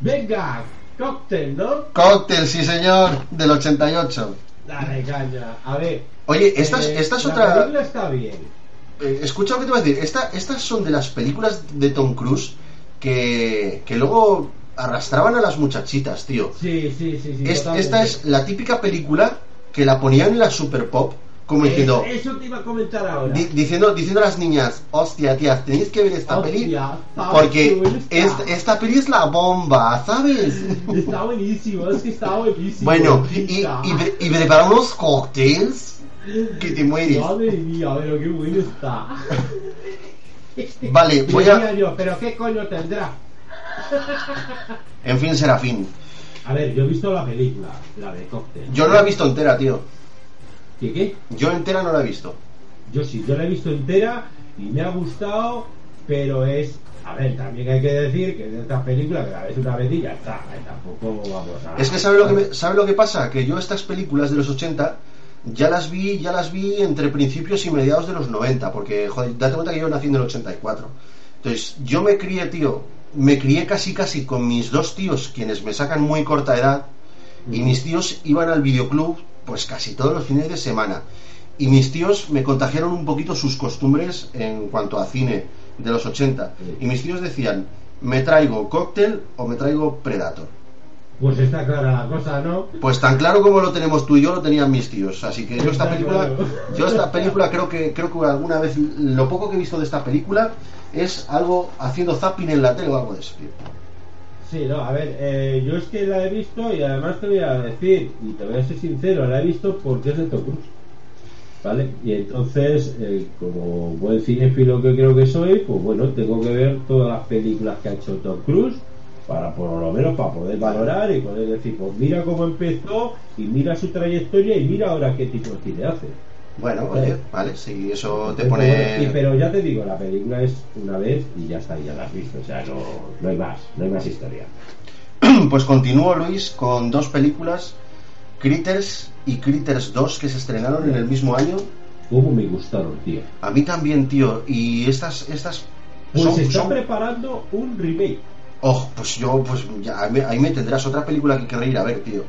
Venga, cóctel, ¿no? Cóctel, sí señor, del 88. Dale caña. A ver. Oye, esta es, eh, esta es la otra... película está bien. Eh, escucha lo que te voy a decir. Esta, estas son de las películas de Tom Cruise que, que luego arrastraban a las muchachitas, tío. Sí, sí, sí. sí Es- esta es la típica película que la ponían en la Super Pop como diciendo... Eso, eso te iba a comentar ahora. Di- diciendo, diciendo a las niñas, hostia, tías, tenéis que ver esta Hostia, peli porque esta, esta peli es la bomba, ¿sabes? Está buenísimo, es que está buenísimo. bueno, y, y, y prepara unos cócteles que te mueres. Madre mía, pero qué bueno está. Vale, voy a- yo, pero qué coño tendrá. En fin, Serafín. A ver, yo he visto la película, la de cóctel. Yo no la he visto entera, tío. ¿Qué qué? Yo entera no la he visto. Yo sí, yo la he visto entera y me ha gustado, pero es. A ver, también hay que decir que de estas películas que la ves una vez y ya está, eh, tampoco vamos a. Es que ¿sabe lo que, me- ¿sabe lo que pasa? Que yo estas películas de los 80 ya las vi, ya las vi entre principios y mediados de los 90, porque, joder, date cuenta que yo nací en el 84. Entonces, yo me crié, tío, me crié casi casi con mis dos tíos, quienes me sacan muy corta edad, y mis tíos iban al videoclub pues casi todos los fines de semana. Y mis tíos me contagiaron un poquito sus costumbres en cuanto a cine de los 80. Y mis tíos decían, me traigo cóctel o me traigo Predator. Pues está clara la cosa, ¿no? Pues tan claro como lo tenemos tú y yo lo tenían mis tíos. Así que yo esta película, yo esta película creo que creo que alguna vez lo poco que he visto de esta película es algo haciendo zapping en la tele o algo de eso. tío. Sí, no, a ver, eh, yo es que la he visto y además te voy a decir, y te voy a ser sincero, la he visto porque es de Tom Cruise. ¿Vale? Y entonces, eh, como buen cinéfilo que creo que soy, pues bueno, tengo que ver todas las películas que ha hecho Tom Cruise para por lo menos para poder valorar y poder decir, pues mira cómo empezó y mira su trayectoria y mira ahora qué tipo de cine hace. Bueno, oye, vale, si eso te pone... pero ya te digo, la película es una vez y ya está, ya la has visto, o sea, no, no hay más, no hay más historia. Pues continúo, Luis, con dos películas, Critters y Critters 2, que se estrenaron en el mismo año. ¿Cómo me gustaron, tío? A mí también, tío. Y estas, estas Pues son- se está son- preparando un remake. Oh, pues yo, pues ya, ahí me- tendrás otra película que querré ir a ver, tío.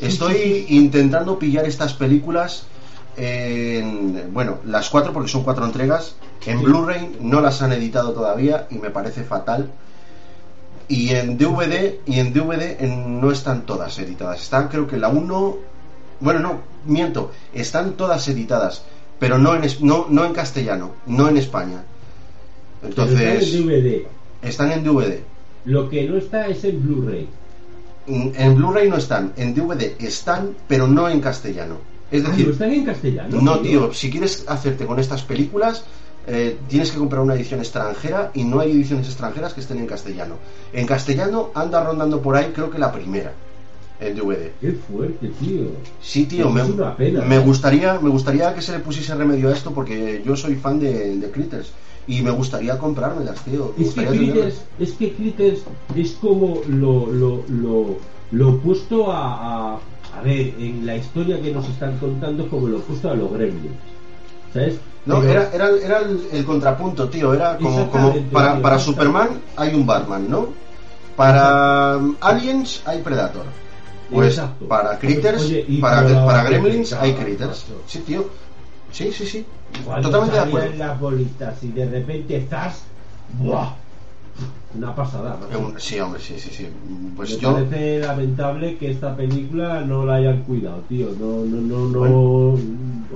Estoy intentando pillar estas películas en, bueno, las cuatro porque son cuatro entregas. En Sí. Blu-ray no las han editado todavía y me parece fatal. Y en DVD, y en DVD en- no están todas editadas. Están, creo que la 1, bueno, no, miento, están todas editadas, pero no en, no, no en castellano, no en España. Pero está en Entonces, DVD. están en DVD. Lo que no está es en Blu-ray. Mm, En Blu-ray no están, en DVD están, pero no en castellano. Es Ah, ¿no decir, están en castellano? no, tío, si quieres hacerte con estas películas, eh, tienes que comprar una edición extranjera y no hay ediciones extranjeras que estén en castellano. En castellano anda rondando por ahí, creo que la primera, en DVD. Qué fuerte, tío. Sí, tío, me, me gustaría, me gustaría que se le pusiese remedio a esto porque yo soy fan de, de Critters. Y me gustaría comprármelas, tío. Me Es que. Critters, es que Critters es como lo, lo, lo, lo opuesto a, a, a ver, en la historia que nos están contando, como lo opuesto a los Gremlins. ¿Sabes? No, era, era, era el, el contrapunto, tío. Era como, como para, para. Superman hay un Batman, ¿no? Para Aliens hay Predator. Pues Exacto. para Critters, Oye, para, para para Gremlins hay. Critters. Sí, tío. Sí, sí, sí. Totalmente de acuerdo. las bolitas y de repente ¡zas! ¡Buah! Una pasada. Eh, Sí, hombre, sí, sí, sí. Pues Me yo. parece lamentable que esta película no la hayan cuidado, tío. No, no, no, no.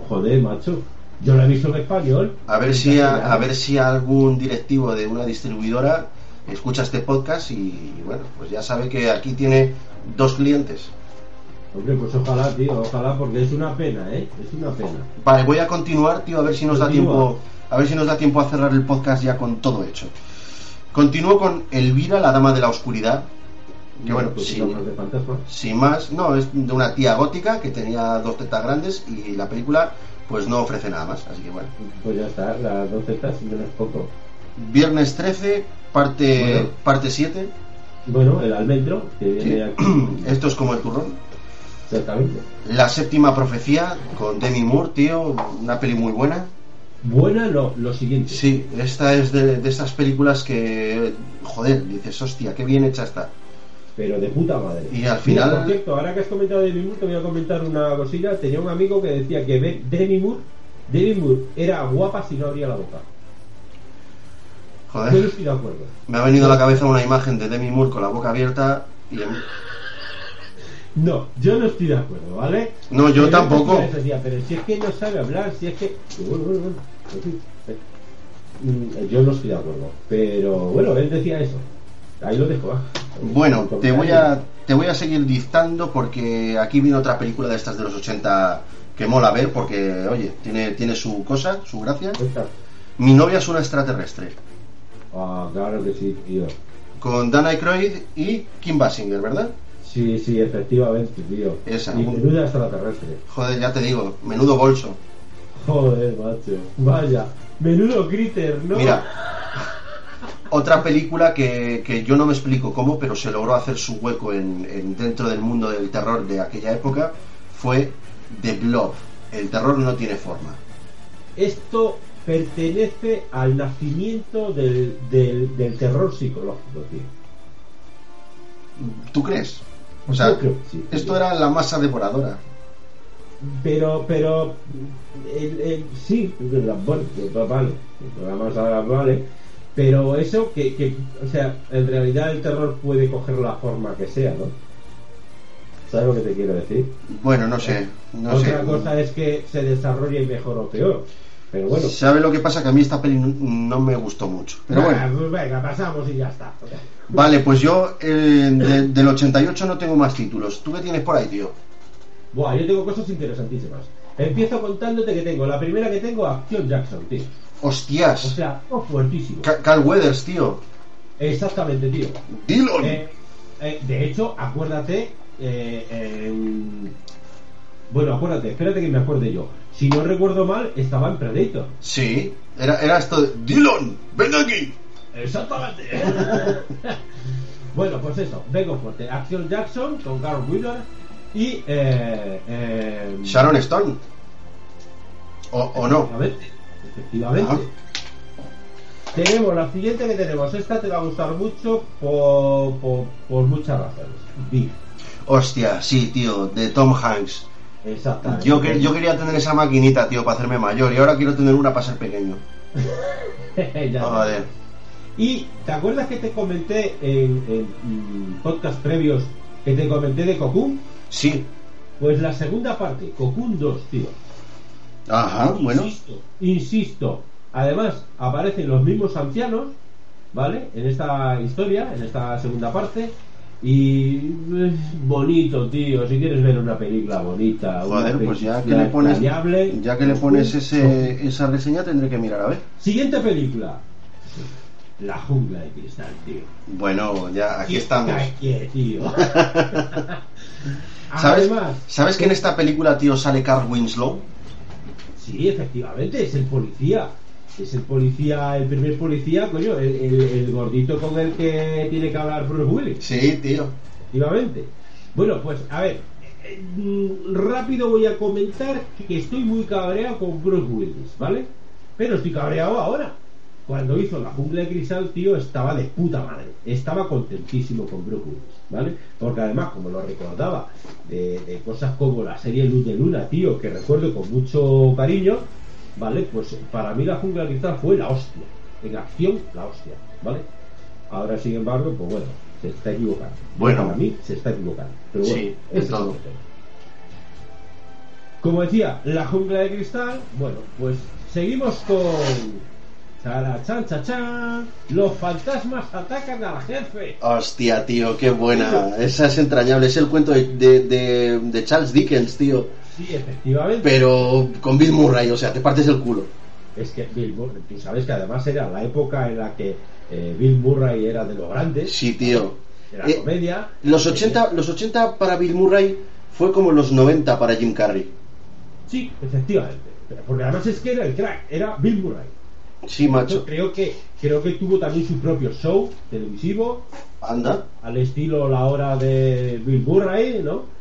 Joder, macho. Yo la he visto en español. A ver si a, a ver si algún directivo de una distribuidora escucha este podcast y bueno, pues ya sabe que aquí tiene dos clientes. Hombre, pues ojalá, tío, ojalá, porque es una pena, ¿eh? Es una pena. Vale, voy a continuar, tío, a ver si nos da tiempo, a ver si nos da tiempo a cerrar el podcast ya con todo hecho. Continúo con Elvira, la dama de la oscuridad. Que bueno, Pues sin, de más, no, es de una tía gótica que tenía dos tetas grandes y la película pues no ofrece nada más, así que bueno. Pues ya está, las dos tetas y menos poco. Viernes 13, parte Bueno. parte 7. Bueno, el almendro, que Sí. viene aquí. Esto es como el turrón. Exactamente. La séptima profecía con Demi Moore, tío, una peli muy buena. Buena, no, lo siguiente. Sí, esta es de, de esas películas que, joder, dices, hostia, qué bien hecha está. Pero de puta madre. Y al Mira, final- por cierto, ahora que has comentado Demi Moore, te voy a comentar una cosilla. Tenía un amigo que decía que Demi Moore, Demi Moore era guapa si no abría la boca. No Joder, estoy de acuerdo. me ha venido a la cabeza una imagen de Demi Moore con la boca abierta y... No, yo no estoy de acuerdo, ¿vale? No, yo Pero tampoco. es pero si es que no sabe hablar, si es que. Eh. Yo no estoy de acuerdo. Pero bueno, él decía eso. Ahí lo dejo. ah. Bueno, te voy a te voy a seguir dictando porque aquí viene otra película de estas de los 80 que mola ver porque, oye, tiene, tiene su cosa, su gracia. Esta. Mi novia es una extraterrestre. Ah, claro que sí, tío. Con Dan Aykroyd y Kim Basinger, ¿verdad? Sí, sí, efectivamente, tío. Esa. Y menuda extraterrestre. Joder, ya te digo, menudo bolso. Joder, macho. Vaya. Menudo critter, ¿no? Mira, otra película que, que yo no me explico cómo, pero se logró hacer su hueco en, en- dentro del mundo del terror de aquella época fue The Blob. El terror no tiene forma. Esto pertenece al nacimiento del, del, del terror psicológico, tío. ¿Tú crees? O sea, creo sí. esto era la masa devoradora. Pero, pero, el- el- sí, vale, la masa vale, pero eso que, que, o sea, en realidad el terror puede coger la forma que sea, ¿no? ¿Sabes lo que te quiero decir? Bueno, no sé, no sé. Otra cosa es que se desarrolle mejor o peor, pero bueno. ¿Sabe lo que pasa? Que a mí esta peli no, me gustó mucho. Pero Venga, bueno. pues venga, pasamos y ya está. Vale, pues yo eh, de- del 88 no tengo más títulos. ¿Tú qué tienes por ahí, tío? Buah, yo tengo cosas interesantísimas. Empiezo contándote que tengo, la primera que tengo, Acción Jackson, tío. O Hostias. sea, oh, fuertísimo. Ca- Carl Weathers, tío. Exactamente, tío. Dillon. Eh, eh, de hecho, acuérdate. eh, en- Bueno, acuérdate, espérate que me acuerde yo. Si no recuerdo mal, estaba en Predator. Sí, era, era esto de... Dillon, ven aquí. Exactamente. bueno, pues eso, vengo fuerte. Action Jackson con Carl Wheeler y. Eh, eh, Sharon Stone. O, o no. Efectivamente. efectivamente. Tenemos la siguiente que tenemos. Esta te va a gustar mucho por, por, por muchas razones. Big. Hostia, sí, tío, de Tom Hanks. Exactamente. Yo, que, yo quería tener esa maquinita, tío, para hacerme mayor. Y ahora quiero tener una para ser pequeño. Ya ves. Y ¿te acuerdas que te comenté en, en, podcast previos que te comenté de Cocoon? Sí. Pues la segunda parte, Cocoon 2, tío. Ajá, bueno. Insisto, insisto. Además, aparecen los mismos ancianos, ¿vale? En esta historia, en esta segunda parte. Y eh, bonito, tío. Si quieres ver una película bonita, una Joder, pues ya que película le pones, ya que le pones ese, esa reseña tendré que mirar a ver. Siguiente película. La jungla de cristal, tío. Bueno, ya aquí ¿Qué estamos. calle, tío. ¿Sabes, Además, ¿Sabes que en esta película, tío, sale Carl Winslow? sí, efectivamente, es el policía. Es el policía, el primer policía, coño, el, el- el gordito con el que tiene que hablar Bruce Willis. Sí, tío. Efectivamente. Bueno, pues a ver, rápido voy a comentar que estoy muy cabreado con Bruce Willis, ¿vale? Pero estoy cabreado ahora. Cuando hizo la jungla de cristal, tío, estaba de puta madre. Estaba contentísimo con Bruce Willis, ¿vale? Porque además, como lo recordaba, de, de cosas como la serie Luz de Luna, tío, que recuerdo con mucho cariño, ¿vale? Pues para mí la jungla de cristal fue la hostia. En acción, la hostia, ¿vale? Ahora, sin embargo, pues bueno, se está equivocando. Bueno. Para mí se está equivocando. Pero bueno, Sí, ese es tema. Como decía, la jungla de cristal, bueno, pues seguimos con. Chara, chan, chan, chan. Los fantasmas atacan al jefe. Hostia, tío, qué buena. Esa es entrañable. Es el cuento de, de- de- de Charles Dickens, tío. Sí, efectivamente. Pero con Bill Murray, o sea, te partes el culo. Es que Bill Murray, tú sabes que además era la época en la que eh, Bill Murray era de los grandes. Sí, tío. Era Eh, comedia. Los 80, los 80 para Bill Murray fue como los 90 para Jim Carrey. Sí, efectivamente. Porque además es que era el crack, era Bill Murray. Sí, macho. Creo que, creo que tuvo también su propio show televisivo, Anda. al estilo La Hora de Bill Murray, ¿no?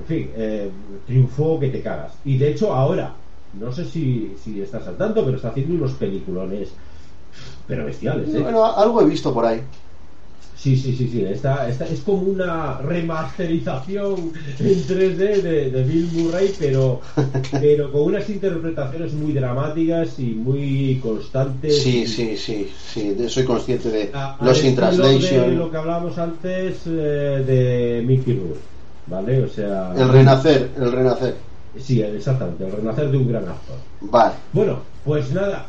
En fin, eh, triunfó que te cagas. Y de hecho ahora, no sé si, si estás al tanto, pero está haciendo unos peliculones, pero bestiales, ¿eh? Bueno, algo he visto por ahí. Sí, sí, sí, sí. Esta, esta es como una remasterización en 3D de, de Bill Murray, pero, pero con unas interpretaciones muy dramáticas y muy constantes. Sí, Y- sí, sí, sí. Soy consciente de a- los in estilo De lo translation. que hablábamos antes eh, de Mickey Rourke, ¿vale? O sea. El renacer, el renacer. Sí, exactamente, el renacer de un gran actor. Vale. Bueno, pues nada.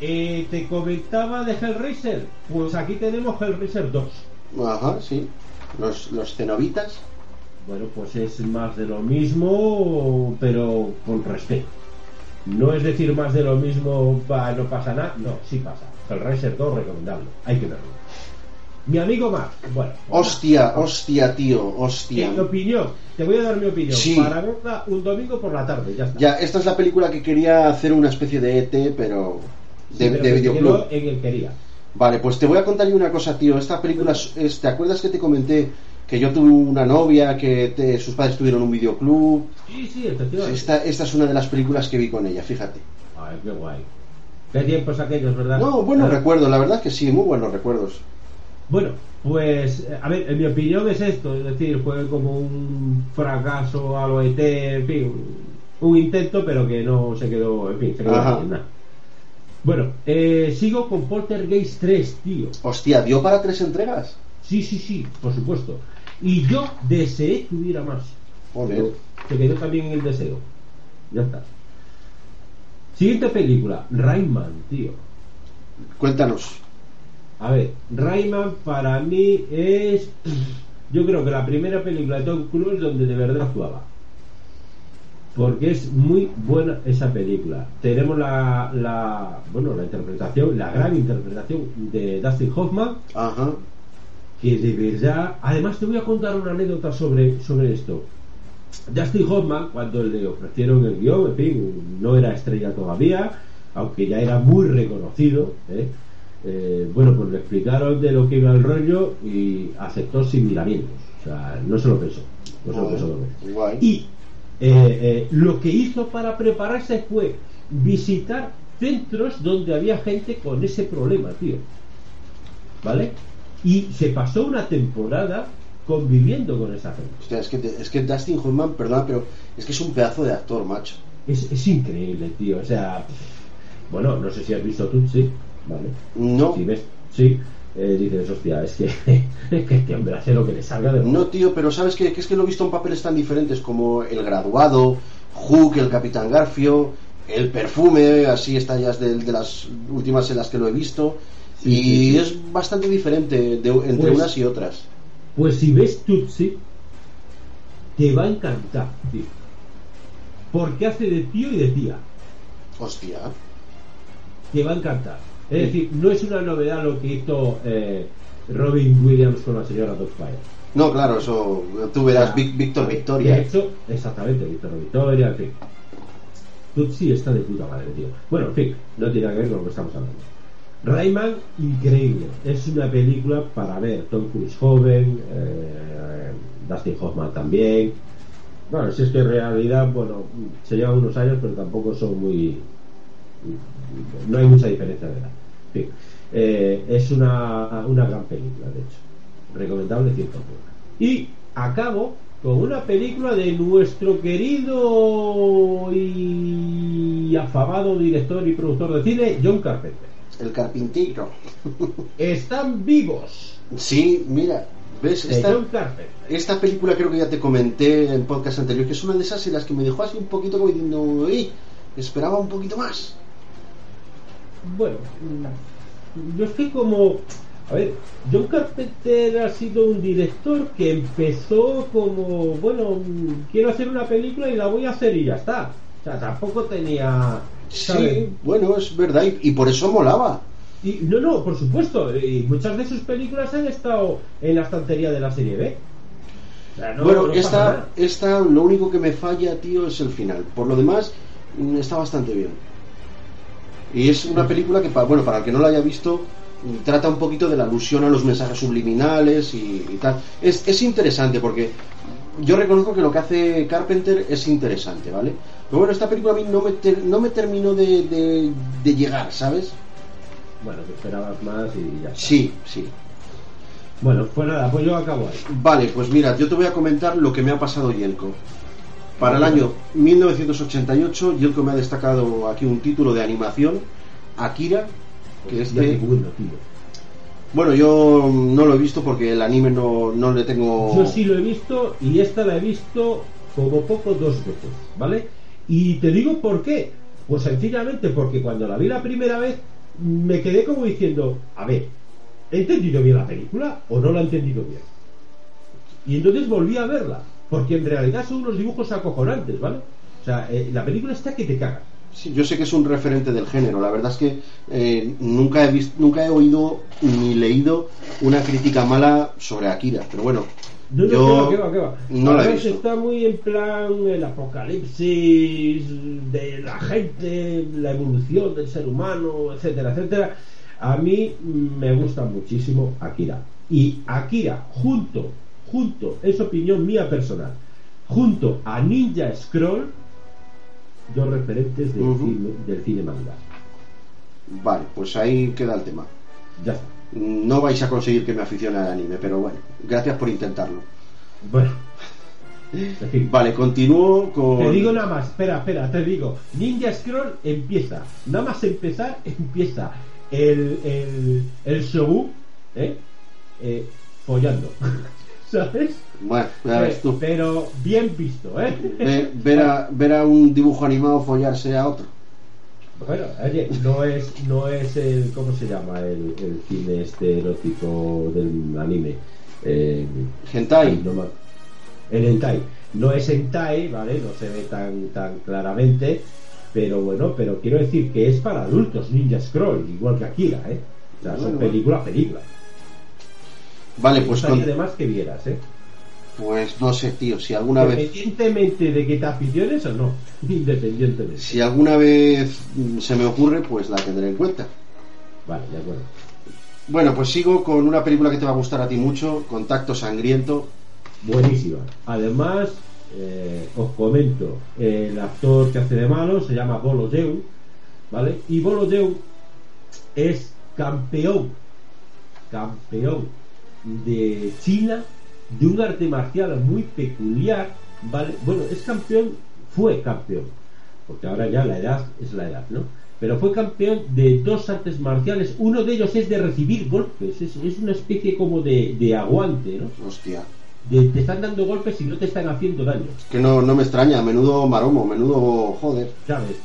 eh, te comentaba de Hellraiser. Pues aquí tenemos Hellraiser 2. Ajá, sí. Los, los cenobitas. Bueno, pues es más de lo mismo, pero con respeto. No es decir más de lo mismo, va, no pasa nada. No, sí pasa. Hellraiser 2 recomendable. Hay que verlo. Mi amigo Max, bueno. Hostia, hostia, tío, hostia. En mi opinión, te voy a dar mi opinión. Sí. Para verla un domingo por la tarde, ya está. Ya, esta es la película que quería hacer una especie de ET, pero Sí, de, pero de videoclub. en el quería. Vale, pues te voy a contar una cosa, tío. Esta película, es- ¿te acuerdas que te comenté que yo tuve una novia, que te- sus padres tuvieron un videoclub? Sí, sí, efectivamente. Esta, esta es una de las películas que vi con ella, fíjate. Ay, qué guay. Qué tiempos aquellos, ¿verdad? No, buenos recuerdos, la verdad que sí, muy buenos recuerdos. Bueno, pues, a ver, en mi opinión es esto, es decir, fue como un fracaso a lo ET, en fin, un intento, pero que no se quedó, en fin, se quedó Ajá. nada. Bueno, eh, sigo con Poltergeist 3, tío. Hostia, ¿dio para tres entregas? Sí, sí, sí, por supuesto. Y yo deseé que hubiera más. Joder. Se quedó también en el deseo. Ya está. Siguiente película, Rayman, tío. Cuéntanos. A ver, Rayman para mí es. Yo creo que la primera película de Tom Cruise donde de verdad actuaba. Porque es muy buena esa película. Tenemos la, la bueno la interpretación, la gran interpretación de Dustin Hoffman, Ajá. que de verdad. Además te voy a contar una anécdota sobre, sobre esto. Dustin Hoffman, cuando le ofrecieron el guion, en fin, no era estrella todavía, aunque ya era muy reconocido. ¿eh? Eh, bueno, pues le explicaron de lo que iba el rollo y aceptó sin miramientos. O sea, no se lo pensó. No se lo pensó dos. Guay. Y eh, eh, lo que hizo para prepararse fue visitar centros donde había gente con ese problema, tío. ¿Vale? Y se pasó una temporada conviviendo con esa gente. Hostia, es que, es que Dustin Hoffman, perdona, pero es que es un pedazo de actor, macho. Es, es increíble, tío. O sea, bueno, no sé si has visto Tutsi, ¿vale? No, Si ves, sí, eh, dices, hostia, es que, es que este hombre hace lo que le salga de no, tío, pero sabes que, que es que lo he visto en papeles tan diferentes como El Graduado, Hook, El Capitán Garfio, El Perfume, así está ya es de, de las últimas en las que lo he visto. Sí, y sí, sí. es bastante diferente de- entre Pues- unas y otras. Pues si ves Tutsi, te va a encantar, tío. Porque hace de tío y de tía. Hostia. Te va a encantar. Es decir, no es una novedad lo que hizo eh, Robin Williams con la señora Dogfire. No, claro, eso. Tú verás Vic- Víctor De Victoria. hecho, exactamente, Víctor Victoria, en fin. Tutsi está de puta madre, tío. Bueno, en fin, no tiene que ver con lo que estamos hablando. Rayman, increíble. Es una película para ver. Tom Cruise joven, eh, Dustin Hoffman también. Bueno, si es que en realidad, bueno, se llevan unos años, pero tampoco son muy. No hay mucha diferencia de edad. Eh, es una, una gran película, de hecho. Recomendable 100%. Y acabo con una película de nuestro querido y afamado director y productor de cine, John Carpenter. El carpintero. Están vivos. Sí, mira, ¿ves? Esta, John Carpenter. esta película creo que ya te comenté en podcast anterior, que es una de esas en las que me dejó así un poquito como diciendo, esperaba un poquito más. Bueno, mm, yo estoy como. A ver, John Carpenter ha sido un director que empezó como, bueno, mm, quiero hacer una película y la voy a hacer y ya está. O sea, tampoco tenía. ¿sabes? Sí, bueno, es verdad, y, y por eso molaba. Y, no, no, por supuesto. Y muchas de sus películas han estado en la estantería de la serie B. O sea, no- bueno, no esta, esta, lo único que me falla, tío, es el final. Por lo demás, mm, está bastante bien. Y es una película que, pa- bueno, para el que no la haya visto, mm, trata un poquito de la alusión a los mensajes subliminales y, y tal. Es, es interesante porque yo reconozco que lo que hace Carpenter es interesante, ¿vale? Pero bueno, esta película a mí no me, ter- no me terminó de, de- de llegar, ¿sabes? Bueno, que esperabas más y ya está. Sí, sí. Bueno, pues nada, pues yo acabo ahí. Vale, pues mira, yo te voy a comentar lo que me ha pasado Yelko. Para el año 1988, Yelko me ha destacado aquí un título de animación, Akira, que es Ya de... Bueno, yo no lo he visto porque el anime no, no le tengo... Yo sí lo he visto y esta la he visto como poco dos veces, ¿vale? Y te digo por qué. Pues sencillamente porque cuando la vi la primera vez me quedé como diciendo, a ver, ¿he entendido bien la película o no la he entendido bien? Y entonces volví a verla, porque en realidad son unos dibujos acojonantes, ¿vale? O sea, eh, la película está que te cagas. Sí, yo sé que es un referente del género. La verdad es que eh, nunca he visto, nunca he oído ni leído una crítica mala sobre Akira. Pero bueno, No, no, yo que va, que va, que va. no la he visto. está muy en plan el apocalipsis de la gente, la evolución del ser humano, etcétera, etcétera. A mí me gusta muchísimo Akira. Y Akira, junto, junto, es opinión mía personal, junto a Ninja Scroll, dos referentes del, cine, del cine manga. Vale, pues ahí queda el tema. Ya está. No vais a conseguir que me aficione al anime, pero bueno, gracias por intentarlo. Bueno, en fin. Vale, continúo con. Te digo nada más, espera, espera, te digo. Ninja Scroll empieza. Nada más empezar, empieza el, el, el Shogun, ¿eh? Eh, follando. ¿Sabes? Bueno, ya ves Eh, tú. pero bien visto, ¿eh? Ve- ver, a, ver a un dibujo animado follarse a otro. Bueno, oye, no es, no es el, ¿cómo se llama? El, el cine este erótico del anime. Eh, Hentai. no el hentai. No es hentai, ¿vale? No se ve tan, tan claramente. Pero bueno, pero quiero decir que es para adultos, Ninja Scroll, igual que Akira, ¿eh? O sea, son película, película. Vale, pues, con- además que vieras, ¿eh? pues no sé, tío, si alguna vez. Independientemente de que te aficiones o no. Independientemente. Si alguna vez mm, se me ocurre, pues la tendré en cuenta. Vale, de acuerdo. Bueno, pues sigo con una película que te va a gustar a ti mucho, Contacto Sangriento. Buenísima. Además, eh, os comento, el actor que hace de malo se llama Bolo Yeung, ¿vale? Y Bolo Yeung es campeón, campeón de China de un arte marcial muy peculiar, ¿vale? Bueno, es campeón, fue campeón, porque ahora ya la edad es la edad, ¿no? Pero fue campeón de dos artes marciales, uno de ellos es de recibir golpes, es, es una especie como de, de aguante, ¿no? Hostia. de- te están dando golpes y no te están haciendo daño, Que no, no me extraña, menudo maromo, menudo joder. ¿sabes?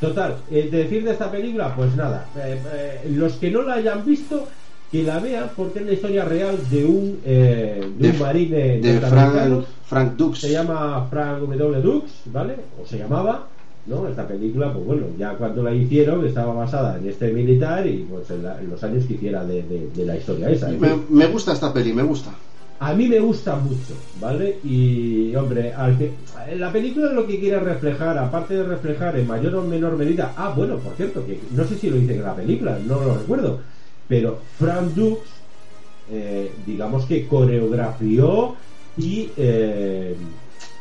Total, eh, de decir de esta película, pues nada, eh, eh, los que no la hayan visto, que la vean porque es la historia real de un, eh, de un De- marine De norteamericano, Frank, Frank Dux. se llama Frank W. Dux, ¿vale? O se llamaba, ¿no? Esta película, pues bueno, ya cuando la hicieron estaba basada en este militar y pues en, la- en los años que hiciera de, de- de la historia esa. en Me, me gusta esta peli, me gusta. a mí me gusta mucho, ¿vale? Y, hombre, al que, la película lo que quiere reflejar, aparte de reflejar en mayor o menor medida, ah, bueno, por cierto, que no sé si lo dice en la película, no lo recuerdo, pero Frank Dux, eh, digamos que coreografió y, eh,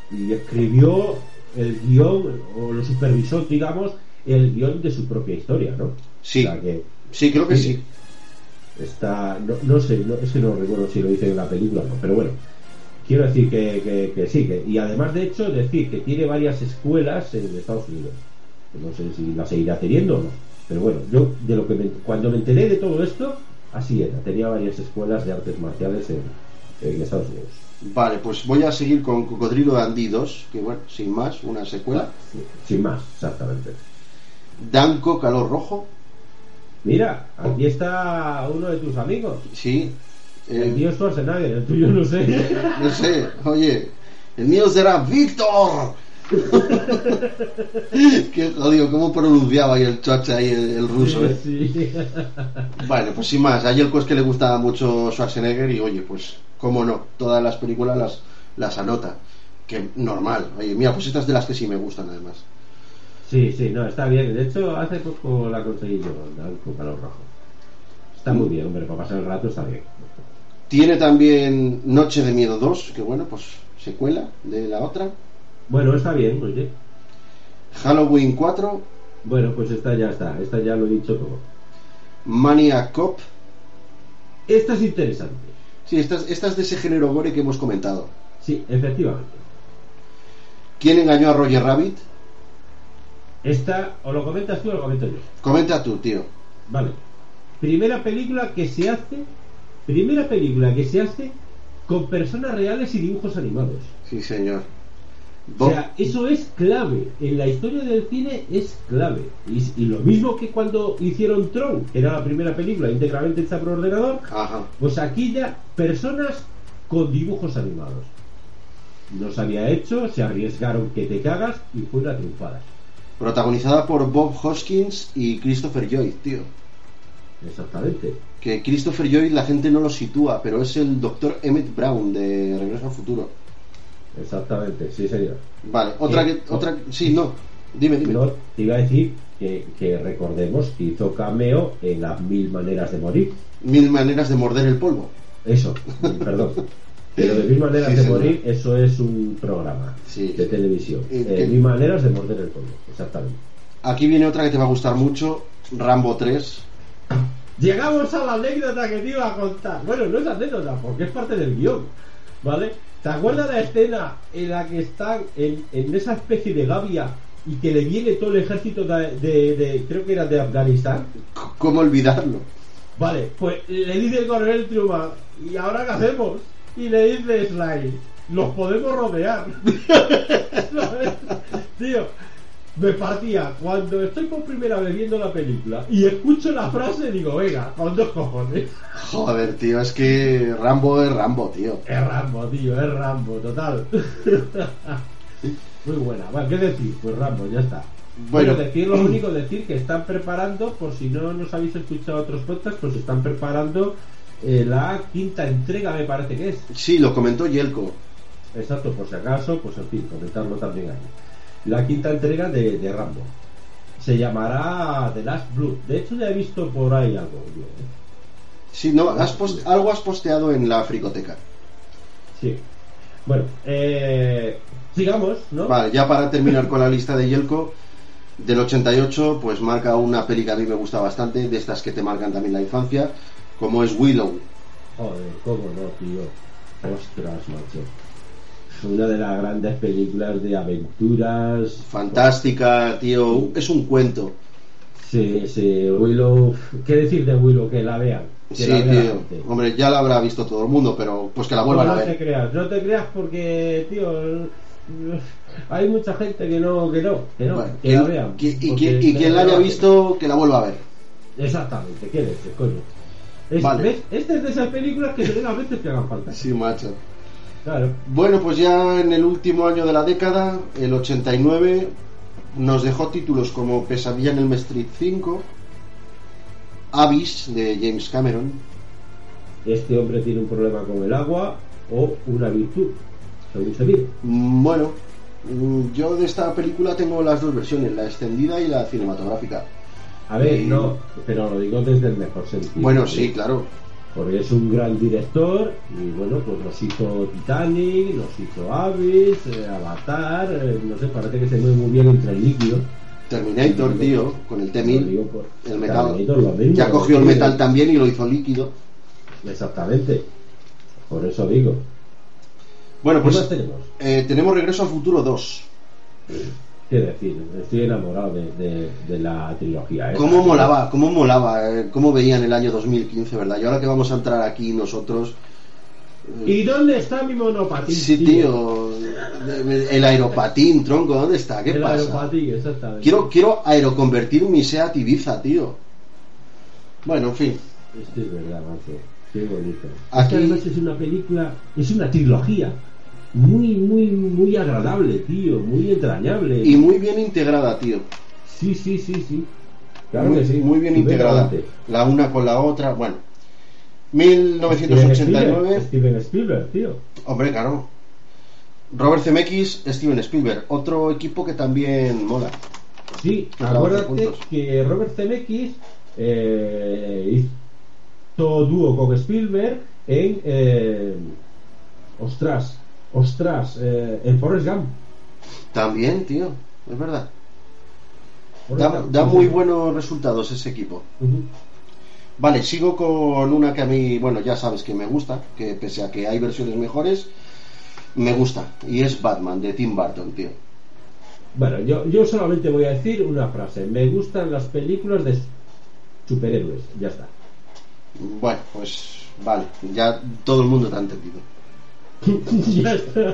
y escribió el guion, o lo supervisó, digamos, el guion de su propia historia, ¿no? Sí, O sea que- sí, creo que sí. Está, no, no sé, no, es que no recuerdo si lo dice en la película o no, pero bueno, quiero decir que, que, que sí, que, y además de hecho decir que tiene varias escuelas en Estados Unidos. No sé si la seguirá teniendo o no, pero bueno, yo de lo que me- cuando me enteré de todo esto, así era, tenía varias escuelas de artes marciales en, en Estados Unidos. Vale, pues voy a seguir con Cocodrilo Dandy 2, que bueno, sin más, una secuela. Sin más, exactamente. Danco Calor Rojo, Mira, aquí está uno de tus amigos. sí. El mío es Schwarzenegger, el tuyo no sé. no sé, oye, el mío será Víctor. Qué jodido, cómo pronunciaba ahí el chocha ahí el, el ruso, ¿eh? Sí. Bueno, pues sin más, a Yelko es que le gusta mucho Schwarzenegger y oye, pues cómo no, todas las películas las, las anota. Que normal, oye, mira, pues estas de las que sí me gustan además. Sí, sí, no, está bien. De hecho, hace poco la conseguí yo, con calor rojo. Está muy bien, hombre, para pasar el rato está bien. Tiene también Noche de Miedo 2, que bueno, pues secuela de la otra. Bueno, está bien, oye. Halloween 4, Bueno, pues esta ya está, esta ya lo he dicho todo. Maniac Cop. Esta es interesante. Sí, estas, estas de ese género gore que hemos comentado. Sí, efectivamente. ¿Quién engañó a Roger Rabbit? Esta, o lo comentas tú o lo comento yo. Comenta tú, tío. Vale. Primera película que se hace, primera película que se hace con personas reales y dibujos animados. Sí, señor. O sea, eso es clave. En la historia del cine es clave. Y, y lo mismo que cuando hicieron Tron, que era la primera película íntegramente hecha por ordenador, Ajá. pues aquí ya personas con dibujos animados. No se había hecho, se arriesgaron que te cagas y fue una triunfada. Protagonizada por Bob Hoskins y Christopher Lloyd, tío. Exactamente. Que Christopher Lloyd la gente no lo sitúa, pero es el doctor Emmett Brown de Regreso al Futuro. Exactamente, sí señor. Vale, otra Eh, que. Otra, sí, no. Dime, dime. No, te iba a decir que, que recordemos que hizo cameo en las mil maneras de morir. Mil maneras de morder el polvo. Eso, perdón. Pero de mil maneras Sí, de morir, eso es un programa Sí. de televisión. Eh, Eh, que- mil maneras de morder el polvo, exactamente. Aquí viene otra que te va a gustar mucho: Rambo 3. Llegamos a la anécdota que te iba a contar. Bueno, no es anécdota, porque es parte del guion, ¿vale? ¿Te acuerdas la escena en la que están en, en esa especie de gavia y que le viene todo el ejército de, de- de- creo que era de Afganistán? ¿Cómo olvidarlo? Vale, pues le dice el coronel Truman, ¿y ahora qué hacemos? Y le dice Sly, los podemos rodear. Tío, me partía cuando estoy por primera vez viendo la película y escucho la frase digo, venga, con dos cojones. Joder, tío, es que Rambo es Rambo, tío. Es Rambo, tío, es Rambo, total. Muy buena. Bueno, ¿qué decir? Pues Rambo, ya está. Bueno. Bueno, decir lo único, decir que están preparando, por si no nos habéis escuchado otros podcasts, pues están preparando eh, la quinta entrega, me parece que es. Sí, lo comentó Yelko. Exacto, por si acaso, pues en fin, comentarlo también ahí. La quinta entrega de, de Rambo. Se llamará The Last Blood. De hecho, ya he visto por ahí algo. yo, ¿eh? Sí, no, has algo has posteado en la fricoteca. Sí. Bueno, eh, sigamos, ¿no? Vale, ya para terminar con la lista de Yelko, del 88, pues marca una peli que a mí me gusta bastante, de estas que te marcan también la infancia, como es Willow. Joder, cómo no, tío. Ostras, macho. Una de las grandes películas de aventuras. Fantástica, tío, es un cuento. Sí, sí, Willow. ¿Qué decir de Willow? Que la vean. Que Sí, la vea la tío. Hombre, ya la habrá visto todo el mundo, pero pues que la vuelvan no a te ver. creas, no te creas porque, tío. Hay mucha gente que no, que no, que no, Bueno, que la vean. y, y quien la haya visto, que la vuelva a ver. Exactamente, ¿qué dices, coño? Es, Vale. ¿ves? Esta es de esas películas que se ven a veces que hagan falta. Sí, macho. Claro. Bueno, pues ya en el último año de la década, el 89, nos dejó títulos como Pesadilla en el Street 5, Abyss de James Cameron, Este hombre tiene un problema con el agua o una virtud, según se mire. Bueno, mm, yo de esta película tengo las dos versiones, la extendida y la cinematográfica. A ver, no, pero lo digo desde el mejor sentido. Bueno, sí, claro. Porque es un gran director y bueno, pues nos hizo Titanic, nos hizo Abyss, eh, Avatar, eh, no sé, parece que se mueve muy bien entre el líquido. Terminator, tío, con el Lo T-1000. digo por- El metal. Mismo, Ya cogió el metal también y lo hizo líquido. Exactamente. Por eso digo. Bueno, ¿Qué más pues tenemos? eh, tenemos Regreso al Futuro 2. ¿Qué decir? Estoy enamorado de, de- de la trilogía. ¿eh? ¿Cómo molaba? ¿Cómo molaba? eh, ¿Cómo veían el año 2015, verdad? Y ahora que vamos a entrar aquí nosotros... eh, ¿Y dónde está mi monopatín? Sí, tío. El aeropatín, tronco, ¿dónde está? ¿Qué el pasa? aeropatín, exactamente. Quiero, quiero aeroconvertir mi Seat Ibiza, tío. Bueno, en fin. Esto es verdad, macho. Qué bonito. Aquí- es una película, es una trilogía muy, muy, muy agradable, tío, muy entrañable. Y muy bien integrada, tío. Sí, sí, sí, sí. Claro muy, que sí. muy bien integrada. La una con la otra. Bueno. Steven 1989. Spielberg, Steven Spielberg, tío. Hombre, claro. Robert Zemeckis, Steven Spielberg. Otro equipo que también mola. Sí, acuérdate que Robert Zemeckis eh, hizo dúo con Spielberg en eh, ostras, ostras, eh, en Forrest Gump. También, tío. Es verdad. Da, muy buenos resultados ese equipo. Vale, sigo con una que a mí, bueno, ya sabes que me gusta, que pese a que hay versiones mejores, me gusta. Y es Batman, de Tim Burton, tío. Bueno, yo, yo solamente voy a decir una frase. Me gustan las películas de superhéroes. Ya está. Bueno, pues vale, ya todo el mundo te ha entendido.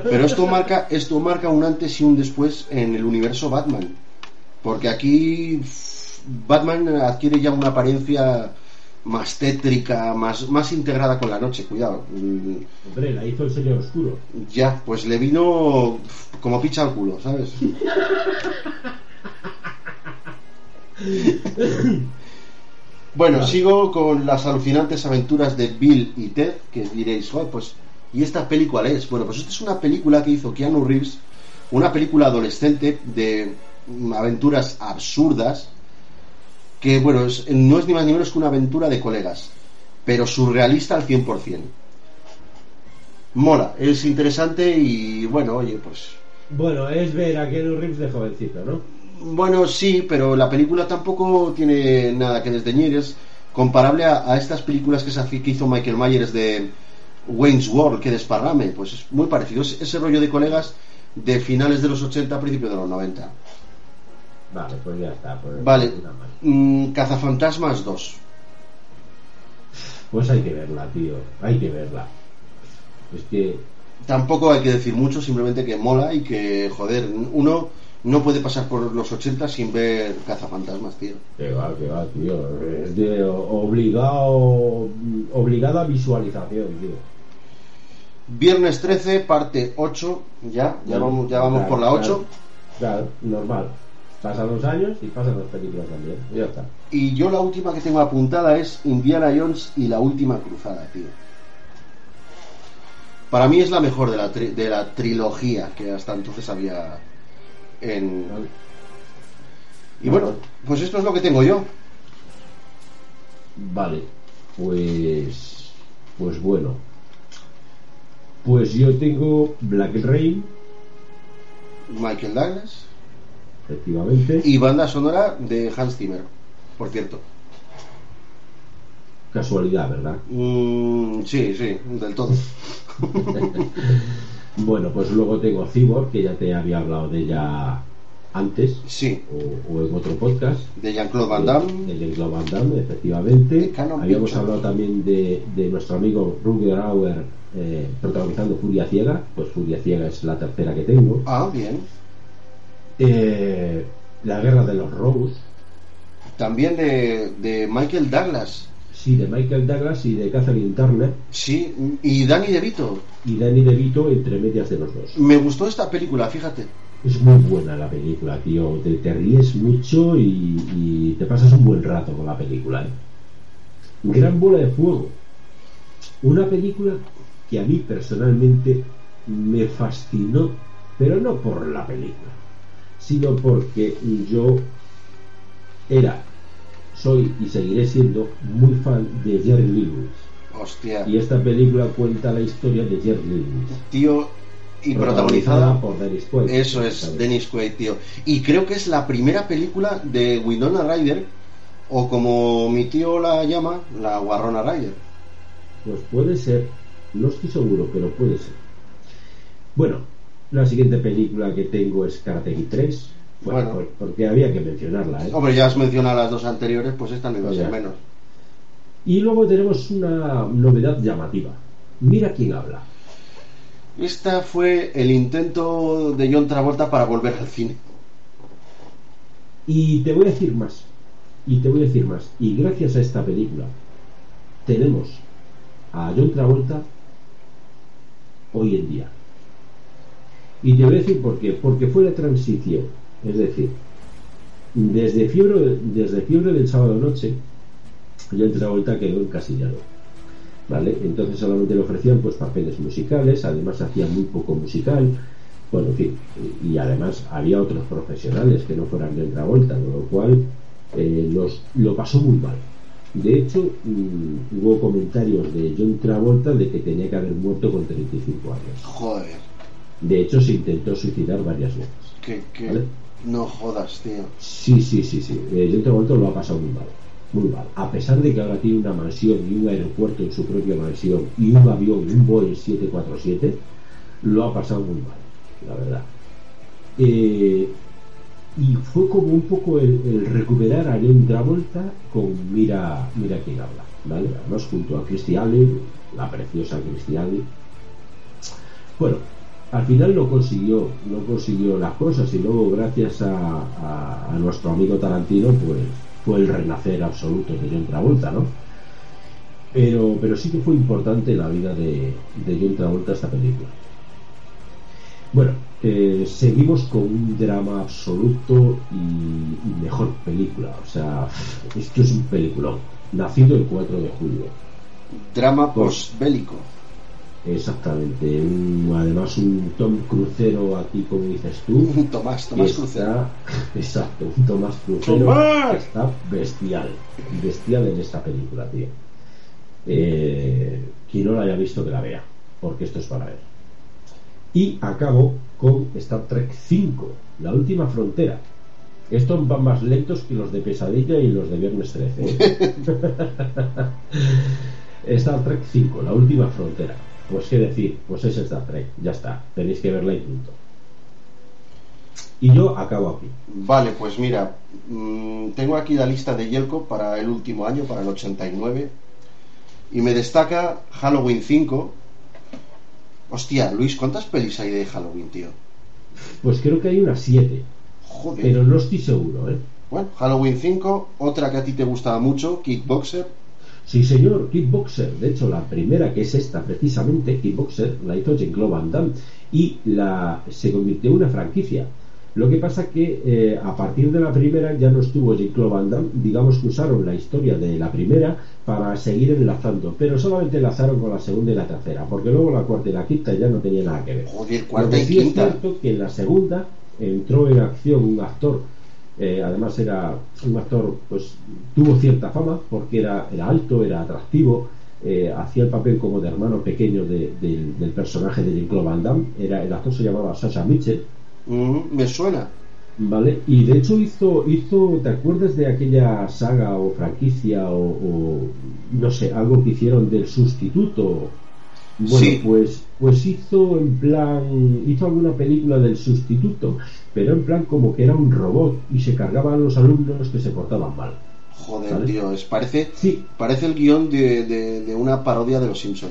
Pero esto marca, esto marca un antes y un después en el universo Batman. Porque aquí Batman adquiere ya una apariencia más tétrica, más, más integrada con la noche, cuidado. Hombre, la hizo el señor oscuro. Ya, pues le vino como picha al culo, ¿sabes? Bueno, sigo con las alucinantes aventuras de Bill y Ted, que diréis, "Joder, pues, ¿y esta película es? Bueno, pues esta es una película que hizo Keanu Reeves, una película adolescente de mm, aventuras absurdas, que, bueno, es- no es ni más ni menos que una aventura de colegas, pero surrealista al 100%. Mola, es interesante y, bueno, oye, pues, Bueno, es ver a Keanu Reeves de jovencito, ¿no? Bueno, sí, pero la película tampoco tiene nada que desdeñir. Es comparable a, a estas películas que, se que hizo Michael Myers de Wayne's World, que desparrame. Pues es muy parecido. Es ese rollo de colegas de finales de los 80, principios de los 90. Vale, pues ya está. Pues, Vale. Mm, Cazafantasmas 2. Pues hay que verla, tío. Hay que verla. Es que Tampoco hay que decir mucho, simplemente que mola y que, joder, uno no puede pasar por los 80 sin ver Cazafantasmas, tío. Que va, que va, tío. Es de obligado, obligada visualización, tío. Viernes 13, parte 8. Ya, ya vamos, ya vamos Claro, por la 8. Claro, claro, normal. Pasan los años y pasan las películas también. Ya está. Y yo la última que tengo apuntada es Indiana Jones y la última cruzada, tío. Para mí es la mejor de la, tri- de la trilogía que hasta entonces había en... Y bueno, pues esto es lo que tengo yo. Vale, pues. Pues bueno. Pues yo tengo Black Rain, Michael Douglas efectivamente. y banda sonora de Hans Zimmer, por cierto. Casualidad, ¿verdad? Mm, sí, sí, del todo. Bueno, pues luego tengo Cyborg, que ya te había hablado de ella antes, Sí, o, o en otro podcast. de Jean-Claude Van Damme. De, de Jean-Claude Van Damme, efectivamente. Habíamos hablado también de, de nuestro amigo Ruger Auer eh, protagonizando Furia Ciega. Pues Furia Ciega es la tercera que tengo. Ah, bien. Eh, la Guerra de los Rose. También de, de Michael Douglas. Sí, de Michael Douglas y de Catherine Turner. Sí, y Danny DeVito. Y Danny DeVito entre medias de los dos. Me gustó esta película, fíjate. Es muy buena la película, tío. Te, te ríes mucho y, y te pasas un buen rato con la película. ¿eh? Gran bola de fuego. Una película que a mí personalmente me fascinó, pero no por la película, sino porque yo era, soy y seguiré siendo muy fan de Jerry Lewis. Hostia. Y esta película cuenta la historia de Jerry Lewis. Tío, y protagonizada, por Dennis Quaid. Eso es, ¿sabes? Dennis Quaid, tío. Y creo que es la primera película de Winona Ryder, o como mi tío la llama, la Guarrona Ryder. Pues puede ser, no estoy seguro, pero puede ser. Bueno, la siguiente película que tengo es Karate Kid 3. Bueno, Bueno. por- porque había que mencionarla, ¿eh? Hombre, ya has mencionado las dos anteriores, pues esta no iba a ser menos. Y luego tenemos una novedad llamativa. Mira quién habla. Esta fue el intento de John Travolta para volver al cine. Y te voy a decir más. Y te voy a decir más. Y gracias a esta película tenemos a John Travolta hoy en día. Y te voy a decir por qué. Porque fue la transición. Es decir, desde fiebre, desde fiebre del sábado noche, John Travolta quedó encasillado. ¿Vale? Entonces solamente le ofrecían pues papeles musicales, además hacía muy poco musical, bueno, en fin, y además había otros profesionales que no fueran John Travolta, con lo cual eh, los, lo pasó muy mal. De hecho, mm, hubo comentarios de John Travolta de que tenía que haber muerto con 35 años. Joder, De hecho, se intentó suicidar varias veces. que ¿Vale? No jodas, tío. Sí, sí, sí, sí. Eh, John Travolta lo ha pasado muy mal. Muy mal. A pesar de que ahora tiene una mansión y un aeropuerto en su propia mansión y un avión, un Boeing 747, lo ha pasado muy mal, la verdad. Eh, y fue como un poco el, recuperar a John Travolta con Mira, mira quién habla, ¿vale? Además junto a Christy Alley, la preciosa Christy Alley. Bueno, al final lo consiguió, no consiguió las cosas y luego gracias a, a- a nuestro amigo Tarantino, pues fue el renacer absoluto de John Travolta, ¿no? Pero, pero sí que fue importante en la vida de, de John Travolta esta película. Bueno, eh, seguimos con un drama absoluto y, y mejor película. O sea, esto es un peliculón. Nacido el 4 de julio. Drama postbélico. Exactamente. Un- además, un Tom Crucero aquí, como dices tú. Tomás, que Tomás está- Crucero. Exacto, un Tomás Crucero ¡Tomás! que está bestial. Bestial en esta película, tío. Eh, quien no la haya visto, que la vea. Porque esto es para ver. Y acabo con Star Trek 5, La última frontera. Estos van más lentos que los de Pesadilla y los de Viernes 13. ¿eh? Star Trek 5, La última frontera. Pues qué decir, pues es Star Trek, ya está, tenéis que verla y punto. Y yo acabo aquí. Vale, pues mira, mm, tengo aquí la lista de Yelko para el último año, para el 89. Y me destaca Halloween 5. Hostia, Luis, ¿cuántas pelis hay de Halloween, tío? Pues creo que hay unas 7, Joder. pero no estoy seguro, ¿eh? Bueno, Halloween 5, otra que a ti te gustaba mucho, Kickboxer. Sí, señor, Kickboxer. De hecho, la primera, que es esta precisamente, Kickboxer, la hizo Jean-Claude Van Damme y la, se convirtió en una franquicia. Lo que pasa que eh, a partir de la primera ya no estuvo Jean-Claude Van Damme, digamos que usaron la historia de la primera para seguir enlazando, pero solamente enlazaron con la segunda y la tercera, porque luego la cuarta y la quinta ya no tenía nada que ver. Joder, Lo cuarta que y es cierto que en la segunda entró en acción un actor, eh, además era un actor, pues tuvo cierta fama porque era, era alto, era atractivo, eh, hacía el papel como de hermano pequeño de- del- del personaje de Jean-Claude Van Damme, era, el actor se llamaba Sasha Mitchell, Mm, me suena. ¿vale? Y de hecho hizo, hizo, ¿te acuerdas de aquella saga o franquicia o, o, no sé, algo que hicieron del sustituto? Bueno, Sí. pues, pues hizo en plan, hizo alguna película del sustituto, pero en plan como que era un robot y se cargaba a los alumnos que se portaban mal. Joder, ¿Vale? tío, es, parece, Sí, parece el guion de, de- de una parodia de Los Simpson.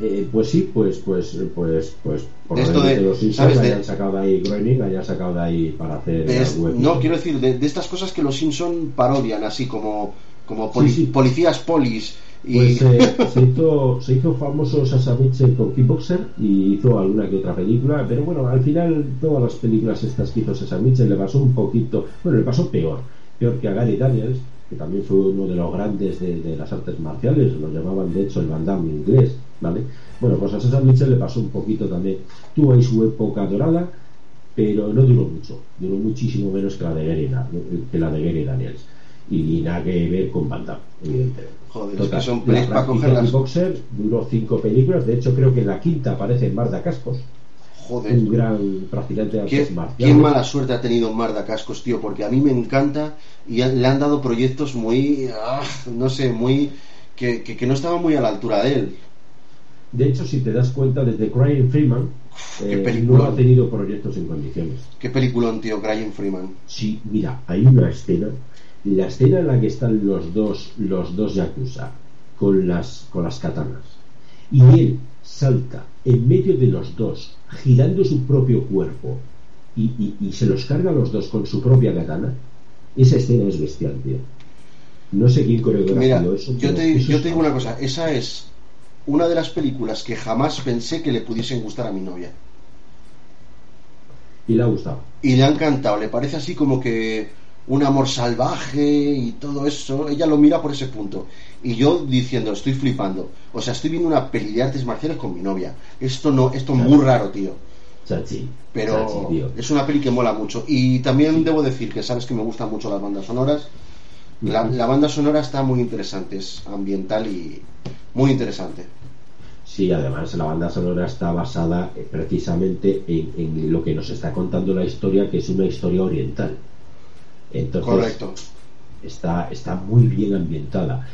eh, pues sí, pues, pues, pues, pues, De esto de- los Simpsons ¿sabes? De- hayan sacado de ahí Groening, hayan sacado de ahí para hacer De es- algún no, quiero decir, de, de estas cosas que Los Simpson parodian, así como, como poli- Sí, sí. policías polis. Y Pues eh, se, hizo, se hizo famoso Sasha Mitchell con Kickboxer y hizo alguna que otra película, pero bueno, al final todas las películas estas que hizo Sasha Mitchell le pasó un poquito, bueno, le pasó peor, peor que a Gary Daniels, que también fue uno de los grandes de, de las artes marciales, lo llamaban de hecho el Van Damme inglés, ¿vale? Bueno, pues a César Mitchell le pasó un poquito también. Tuvo ahí su época dorada, pero no duró mucho. Duró muchísimo menos que la de Gary, que la de Gary Daniels. Y nada que ver con Van Damme, evidentemente. Joder, es que son pelis para cogerlas. Boxer duró cinco películas. De hecho, creo que en la quinta aparece Marda Cascos. Joder. Un gran practicante de ¿Qué, artes marciales. qué mala suerte ha tenido Marda Cascos, tío, porque a mí me encanta y le han dado proyectos muy, ah, no sé, muy que, que, que no estaban muy a la altura de él. De hecho, si te das cuenta, desde Crying Freeman eh, no ha tenido proyectos en condiciones. Qué peliculón, tío, Brian Freeman. Sí, mira, hay una escena, la escena en la que están los dos, los dos yakuza con las, con las katanas y él salta en medio de los dos, girando su propio cuerpo y, y- y se los carga a los dos con su propia katana. Esa escena es bestial, tío. No sé quién coreografió eso. yo te, eso yo es- te digo una cosa, esa es una de las películas que jamás pensé que le pudiesen gustar a mi novia. Y le ha gustado. Y le ha encantado, le parece así como que un amor salvaje y todo eso, ella lo mira por ese punto. Y yo diciendo, estoy flipando. O sea, estoy viendo una peli de artes marciales con mi novia. Esto no, esto es muy raro, tío. Chachi. Pero Chachi, tío. es una peli que mola mucho. Y también debo decir que sabes que me gustan mucho las bandas sonoras. La, banda sonora está muy interesante, es ambiental y muy interesante. Sí, además la banda sonora está basada eh, precisamente en, en lo que nos está contando la historia, que es una historia oriental. Entonces, Correcto. está, está muy bien ambientada.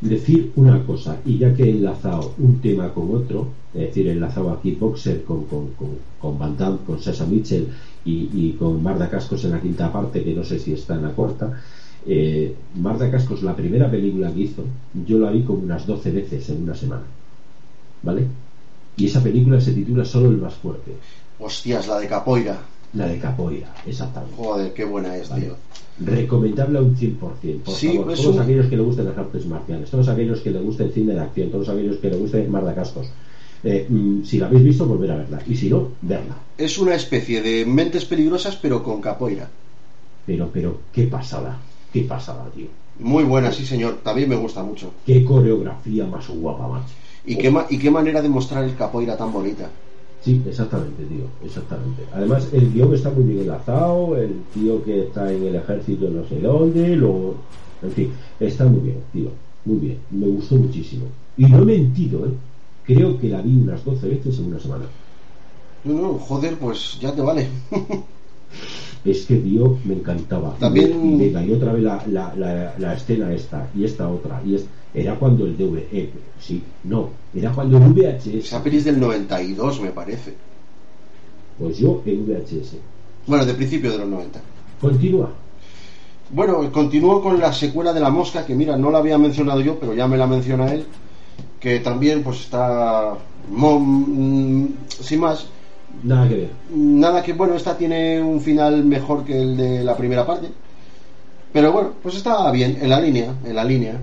Decir una cosa, y ya que he enlazado un tema con otro, es decir, he enlazado aquí Boxer con, con, con, con Van Damme, con Sasa Mitchell y, y con Marda Cascos en la quinta parte, que no sé si está en la cuarta. Eh, Marda Cascos, la primera película que hizo, yo la vi como unas 12 veces en una semana. ¿Vale? Y esa película se titula Solo el más fuerte, Hostias, la de Capoeira. La de Capoeira, exactamente. Joder, qué buena es, Vale. tío. Recomendable a un 100%. Por Sí, favor, es todos un- aquellos que le gusten las artes marciales, todos aquellos que le guste el cine de acción, todos aquellos que le guste Marda Cascos. Eh, mm, si la habéis visto, volver a verla. Y si no, verla. Es una especie de mentes peligrosas, pero con Capoeira. Pero, pero, qué pasada. Qué pasada, tío. Muy buena, sí, señor. También me gusta mucho. Qué coreografía más guapa, macho. Y qué, ma- y qué manera de mostrar el Capoeira tan bonita. Sí, exactamente, tío, exactamente. Además, el guion está muy bien enlazado, el tío que está en el ejército no sé dónde, luego, en fin, está muy bien, tío, muy bien, me gustó muchísimo. Y no he mentido, ¿eh? Creo que la vi unas 12 veces en una semana. No, no, joder, pues ya te vale. Es que, tío, me encantaba. También- Y venga, y otra vez la, la, la, la escena esta, y esta otra, y es, era cuando el DVD, eh, sí, no, era cuando el VHS, Esa peli es del 92, me parece. pues yo en VHS. Bueno, de principio de los 90. Continúa. Bueno, continúo con la secuela de La Mosca, que mira, no la había mencionado yo, pero ya me la menciona él, que también pues está... mm, sin más, Nada que ver. nada que bueno, esta tiene un final mejor que el de la primera parte. Pero bueno, pues está bien, en la línea, en la línea.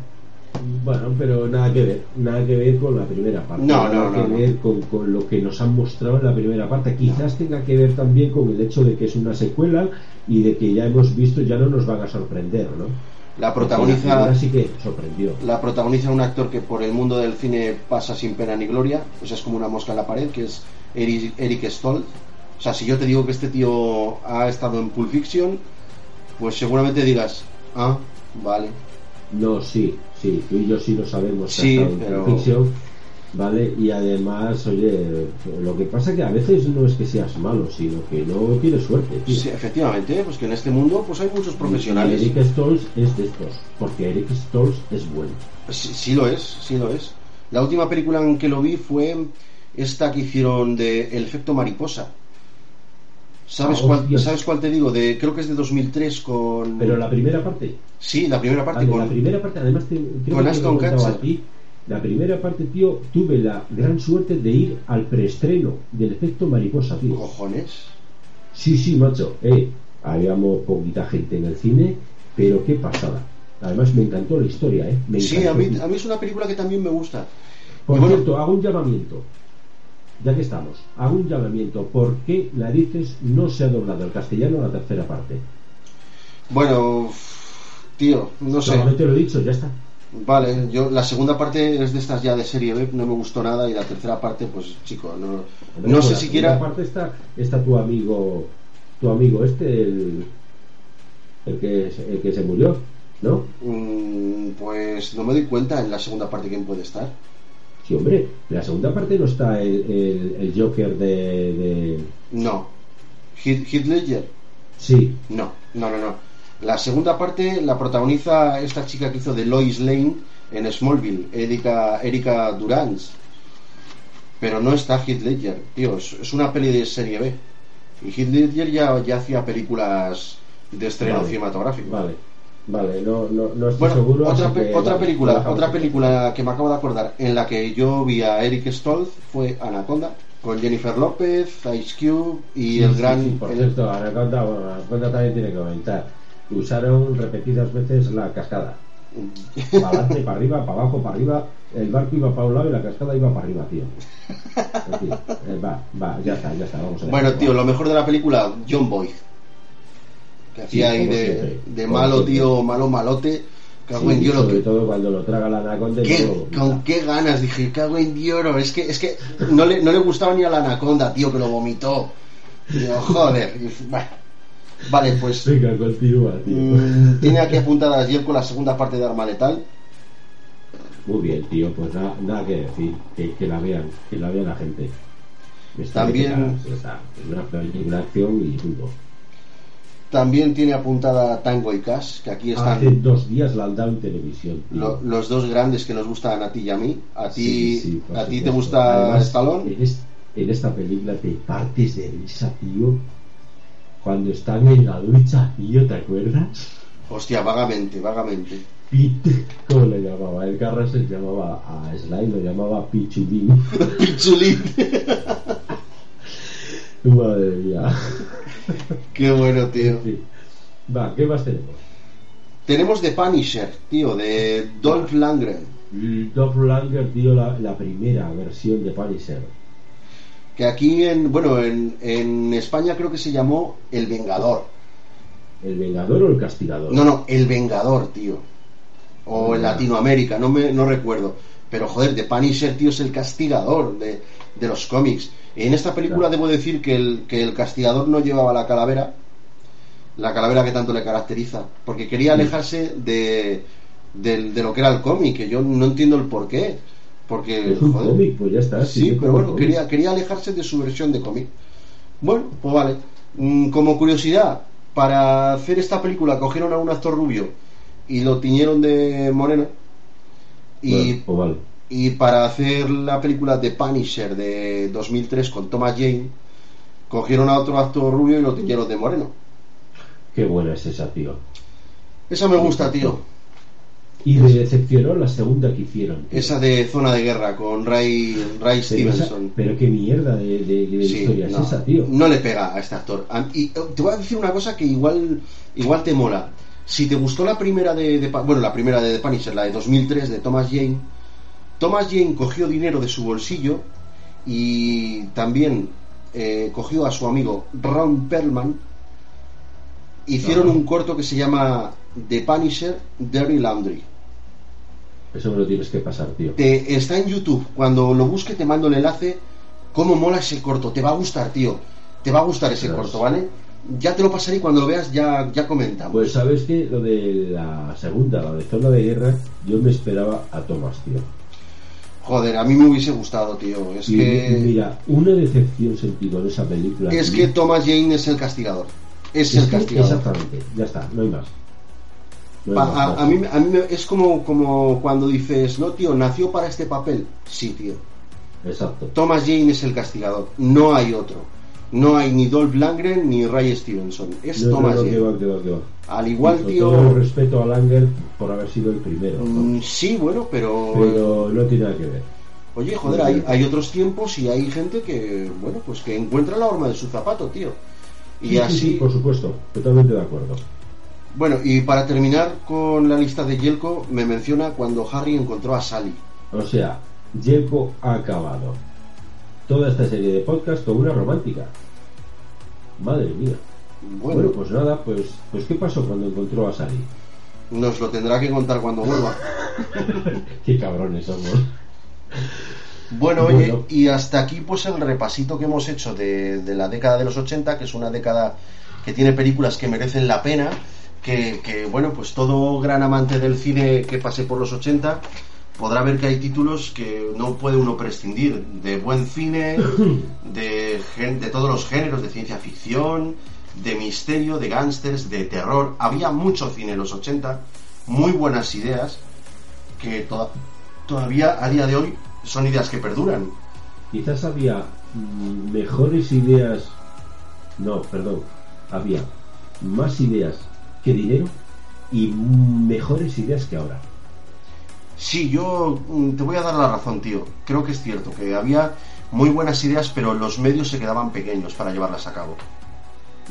Bueno, pero nada que ver, nada que ver con la primera parte. No, nada no, que no, ver con, con lo que nos han mostrado en la primera parte. Quizás tenga que ver también con el hecho de que es una secuela y de que ya hemos visto, ya no nos van a sorprender, ¿no? La Porque protagoniza... Sí que sorprendió. La protagoniza un actor que por el mundo del cine pasa sin pena ni gloria, o sea, es como una mosca en la pared, que es Eric, Eric Stoltz. O sea, si yo te digo que este tío ha estado en Pulp Fiction, pues seguramente digas, ah, vale. No, sí, sí, tú y yo sí lo sabemos. que Sí, ha estado en pero- Pulp Fiction, ¿vale? Y además, oye, lo que pasa que a veces no es que seas malo, sino que no tienes suerte, tío. Sí, efectivamente, pues que en este mundo pues hay muchos profesionales. Y Eric Stoltz es de estos, porque Eric Stoltz es bueno. Sí, sí lo es, sí lo es. La última película en que lo vi fue esta que hicieron de El efecto mariposa. ¿Sabes, Ah, cuál. ¿Sabes cuál te digo? De, creo que es de 2003 con... Pero la primera parte, Sí, la primera parte vale, con... la primera parte, además, te, creo con que contado Kutcher. La primera parte, tío, tuve la gran suerte de ir al preestreno del efecto mariposa, tío. Cojones. Sí, sí, macho, eh, habíamos poquita gente en el cine, pero qué pasada. Además, me encantó la historia, eh. Me Sí, a mí, a mí es una película que también me gusta. Por bueno- cierto, hago un llamamiento. Ya que estamos, hago un llamamiento. ¿Por qué Narices no se ha doblado al castellano la tercera parte? Bueno, tío, no sé. Solamente lo he dicho, ya está. Vale, yo la segunda parte es de estas ya de serie B, no me gustó nada y la tercera parte, pues chico, no, no sé la siquiera... segunda parte está, está tu amigo, tu amigo este, el, el, que, el que se murió, ¿no? Mm, Pues no me doy cuenta en la segunda parte quién puede estar. Sí, hombre, en la segunda parte no está el, el, el Joker de, de... No. Heath Heath Ledger. Sí, No, no, no, no. La segunda parte la protagoniza esta chica que hizo de Lois Lane en Smallville, Erika, Erika Durance. Pero no está Heath Ledger, tío. Es, una peli de serie B. Y Heath Ledger ya, ya hacía películas de estreno Vale, cinematográfico. vale, vale, no, no, no estoy Bueno, seguro. otra, pe- que, otra vale, película, otra película que me acabo de acordar en la que yo vi a Eric Stoltz fue Anaconda con Jennifer López, Ice Cube y Sí, el sí, gran sí, por el- cierto, Anaconda, bueno, Anaconda también tiene que comentar. Usaron repetidas veces la cascada. Para adelante, para arriba, para abajo, para arriba. El barco iba para un lado y la cascada iba para arriba, tío. Eh, va, va, ya está, ya está. Vamos a Bueno, tío, lo mejor de la película, John Boyd. Que Sí, hacía ahí de, siempre, de como malo, siempre. tío, malo, malote. Cago Sí, en Dios, sobre que- todo cuando lo traga la anaconda. qué- luego con qué ganas, dije, cago en Dios, es que, es que no le, no le gustaba ni a la anaconda, tío, que lo vomitó. Digo, joder, y, bueno. Vale, pues Venga, continúa, tío. mm, tiene aquí apuntada ayer con la segunda parte de Arma Letal. Muy bien, tío, pues nada, nada que decir. Que, que la vean, que la vea la gente. Está También- está. Es una película acción y punto. También tiene apuntada Tango y Cash, que aquí están Hace dos días la han dado en televisión. lo- los dos grandes que nos gustan a ti y a mí. A ti, Sí, sí, por a ti te gusta Además, Stallone. En, es- en esta película te partes de risa, tío. Cuando están en la ducha, tío, ¿te acuerdas? Hostia, vagamente, vagamente. Pete, ¿cómo le llamaba? El Carras se llamaba a Sly, lo llamaba Pichulín. Pichulín. Madre mía. Qué bueno, tío. Sí. Va, ¿qué más tenemos? Tenemos The Punisher, tío, de Dolph Lundgren. Dolph Langer, tío, la, la primera versión de Punisher. Que aquí en, bueno, en, en España creo que se llamó El Vengador. ¿El Vengador o el Castigador? No, no, El Vengador, tío. O en Ah. Latinoamérica, no me no recuerdo. Pero joder, The Punisher, tío, es el castigador de, de los cómics. En esta película Claro. debo decir que el, que el castigador no llevaba la calavera, la calavera que tanto le caracteriza, porque quería Sí. alejarse de, de lo que era el cómic, que yo no entiendo el por qué. Porque, Es un joder, cómic, pues ya está. Sí, pero bueno, cómic. quería, quería alejarse de su versión de cómic. Bueno, pues vale. Mm, Como curiosidad, para hacer esta película cogieron a un actor rubio y lo tiñeron de moreno. Y, Bueno, pues vale. y para hacer la película The Punisher de 2003 con Thomas Jane, cogieron a otro actor rubio y lo tiñeron de moreno. Qué buena es esa, tío. Esa me gusta, tío. Y me decepcionó la segunda que hicieron. Esa de Zona de Guerra con Ray, Ray pero, esa- Stevenson. pero qué mierda de, de- de Sí, historia no, es esa, tío. no le pega a este actor. Y eh, te voy a decir una cosa que igual, igual te mola. Si te gustó la primera de, de bueno, la primera de The Punisher, la de 2003 de Thomas Jane, Thomas Jane cogió dinero de su bolsillo y también eh, cogió a su amigo Ron Perlman. Hicieron un corto que se llama The Punisher Dirty Laundry. Eso me lo tienes que pasar, tío. Te, está en YouTube. Cuando lo busque te mando el enlace. ¿Cómo mola ese corto? Te va a gustar, tío. Te va a gustar ese corto, ¿vale? Ya te lo pasaré y cuando lo veas ya, ya comentamos. Pues sabes que lo de la segunda, la de zona de guerra, yo me esperaba a Thomas, tío. Joder, a mí me hubiese gustado, tío. Es y, que, mira, una decepción sentido en esa película. es tío, que Thomas Jane es el castigador. Es, es el castigador. Exactamente, ya está, no hay más. No Pa- a, mí, a mí es como, como cuando dices, no, tío, nació para este papel. Sí, tío. Exacto. Thomas Jane es el castigador. No hay otro. No hay ni Dolph Lundgren ni Ray Stevenson. Es No, no, Thomas no, Jane. que va, que va, que va. Al igual, tío. todo el respeto a Langer por haber sido el primero. ¿no? Mm, sí, bueno, pero. Pero no tiene nada que ver. Oye, joder, hay, hay otros tiempos y hay gente que, bueno, pues que encuentra la horma de su zapato, tío. Y Sí, sí, así. sí, por supuesto, totalmente de acuerdo. Bueno, y para terminar con la lista de Yelko, me menciona cuando Harry encontró a Sally. O sea, Jelko ha acabado toda esta serie de podcast con una romántica. Madre mía. Bueno, Bueno, pues nada, pues, pues ¿qué pasó cuando encontró a Sally? Nos lo tendrá que contar cuando vuelva. Qué cabrones somos. Bueno, oye, y hasta aquí pues el repasito que hemos hecho de, de, la década de los 80, que es una década que tiene películas que merecen la pena, que, que bueno, pues todo gran amante del cine que pase por los 80 podrá ver que hay títulos que no puede uno prescindir, de buen cine, de, de todos los géneros, de ciencia ficción, de misterio, de gángsters, de terror. Había mucho cine en los 80, muy buenas ideas, que toda, todavía a día de hoy son ideas que perduran. Quizás había mm, mejores ideas, no, perdón, había más ideas que dinero y mejores ideas que ahora. Sí, yo mm, te voy a dar la razón, tío. Creo que es cierto, que había muy buenas ideas, pero los medios se quedaban pequeños para llevarlas a cabo.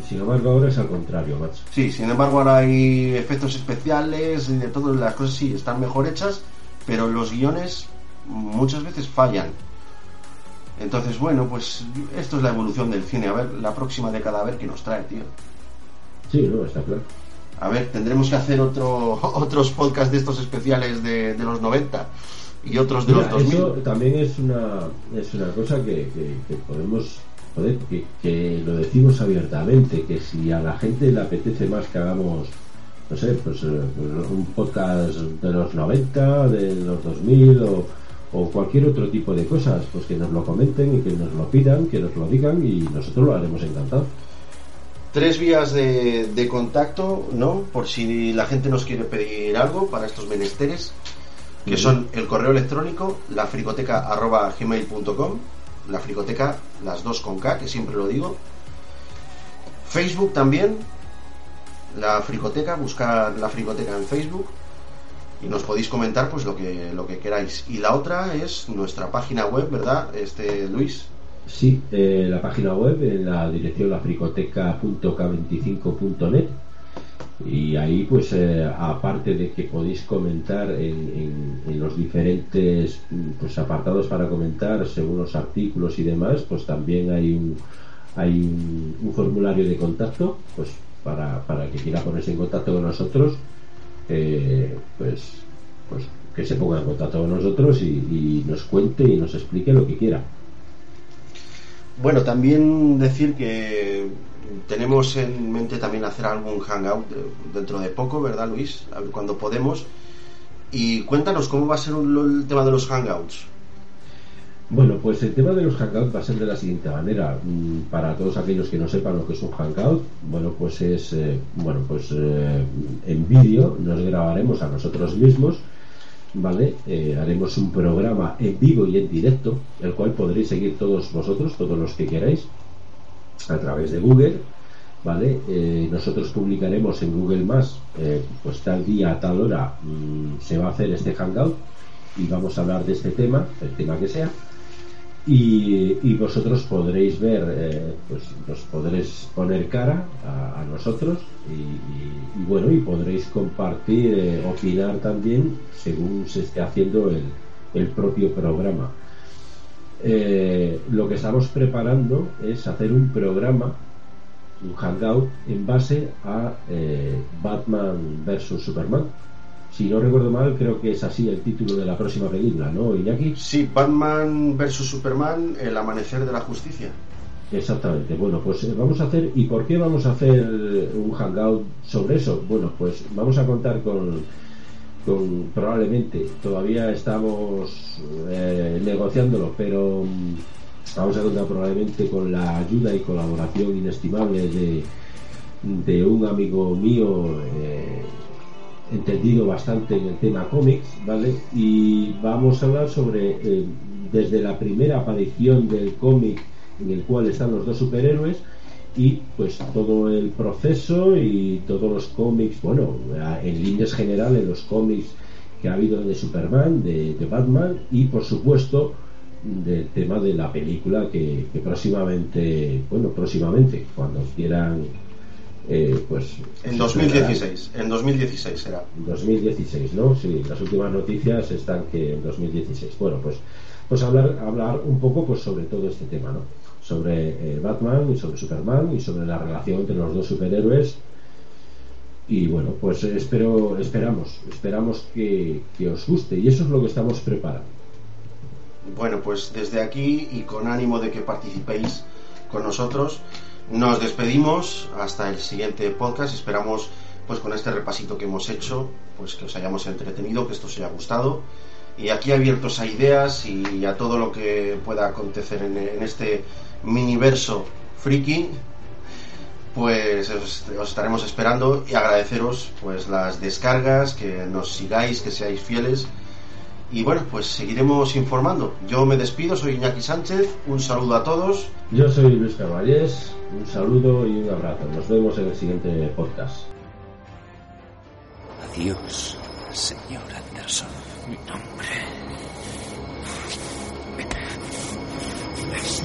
Sin embargo, ahora es al contrario, macho. Sí, sin embargo, ahora hay efectos especiales y de todas las cosas sí están mejor hechas, pero los guiones muchas veces fallan. Entonces, bueno, pues esto es la evolución del cine. A ver, la próxima década, a ver qué nos trae, tío. Sí, no, está claro. A ver, tendremos que hacer otro, otros podcasts de estos especiales de, de los 90 y otros de los 2000. Eso también es una, es una cosa que, que, podemos, joder, que, que, lo decimos abiertamente, que si a la gente le apetece más que hagamos, no sé, pues, eh, pues un podcast de los 90, de los 2000 o, o cualquier otro tipo de cosas, pues que nos lo comenten y que nos lo pidan, que nos lo digan y nosotros lo haremos encantado. Tres vías de, de, contacto, ¿no? Por si la gente nos quiere pedir algo para estos menesteres, que son el correo electrónico, lafricoteca.gmail.com, la fricoteca, las dos con K, que siempre lo digo. Facebook también, la fricoteca, buscar la fricoteca en Facebook y nos podéis comentar pues lo que lo que queráis. Y la otra es nuestra página web, ¿verdad? Este Luis. Sí, eh, la página web en la dirección lafricoteca.k25.net y ahí pues eh, aparte de que podéis comentar en, los diferentes pues apartados para comentar según los artículos y demás pues también hay un hay un, formulario de contacto pues para, que quiera ponerse en contacto con nosotros eh, pues pues que se ponga en contacto con nosotros y nos cuente y nos explique lo que quiera bueno, también decir que tenemos en mente también hacer algún hangout dentro de poco, ¿verdad, Luis? A ver cuando podemos. Y cuéntanos cómo va a ser el tema de los hangouts. Bueno, pues el tema de los hangouts va a ser de la siguiente manera. Mm, para todos aquellos que no sepan lo que es un hangout, bueno, pues es, eh, bueno, pues eh, en vídeo nos grabaremos a nosotros mismos ¿vale? Eh, haremos un programa en vivo y en directo, el cual podréis seguir todos vosotros, todos los que queráis, a través de Google, ¿vale? Eh, nosotros publicaremos en Google Más, eh, pues tal día, tal hora, mmm, se va a hacer este hangout y vamos a hablar de este tema, el tema que sea. Y, vosotros podréis ver, eh, pues nos podréis poner cara a, nosotros y, bueno, y podréis compartir, eh, opinar también según se esté haciendo el, el propio programa. Eh, lo que estamos preparando es hacer un programa, un hangout, en base a Batman vs Superman si no recuerdo mal, creo que es así el título de la próxima película, ¿no, Iñaki? Sí, Batman vs Superman, El amanecer de la justicia. Exactamente, bueno, pues eh, vamos a hacer, ¿y por qué vamos a hacer un hangout sobre eso? Bueno, pues vamos a contar con, con probablemente, todavía estamos eh, negociándolo, pero mm, vamos a contar probablemente con la ayuda y colaboración inestimable de, de un amigo mío. Eh, entendido bastante en el tema cómics, ¿vale? Y vamos a hablar sobre eh, desde la primera aparición del cómic en el cual están los dos superhéroes y pues todo el proceso y todos los cómics, bueno, en líneas generales los cómics que ha habido de Superman, de, Batman y por supuesto del tema de la película que próximamente, bueno, próximamente, cuando quieran eh, pues en 2016 en 2016 será. En 2016 no sí las últimas noticias están que en 2016 bueno pues pues hablar hablar un poco pues sobre todo este tema no sobre eh, Batman y sobre Superman y sobre la relación entre los dos superhéroes. Y bueno, pues espero, esperamos, esperamos que, que os guste. Y eso es lo que estamos preparando. Bueno, pues desde aquí y con ánimo de que participéis con nosotros, nos despedimos hasta el siguiente podcast. Esperamos, pues con este repasito que hemos hecho, pues que os hayamos entretenido, que esto os haya gustado. Y aquí abiertos a ideas y a todo lo que pueda acontecer en, este miniverso friki pues os, os, estaremos esperando y agradeceros pues las descargas, que nos sigáis, que seáis fieles y bueno, pues seguiremos informando. Yo me despido, soy Iñaki Sánchez, un saludo a todos. Yo soy Luis Caballés, un saludo y un abrazo. Nos vemos en el siguiente podcast. Adiós, señor Anderson. Mi nombre es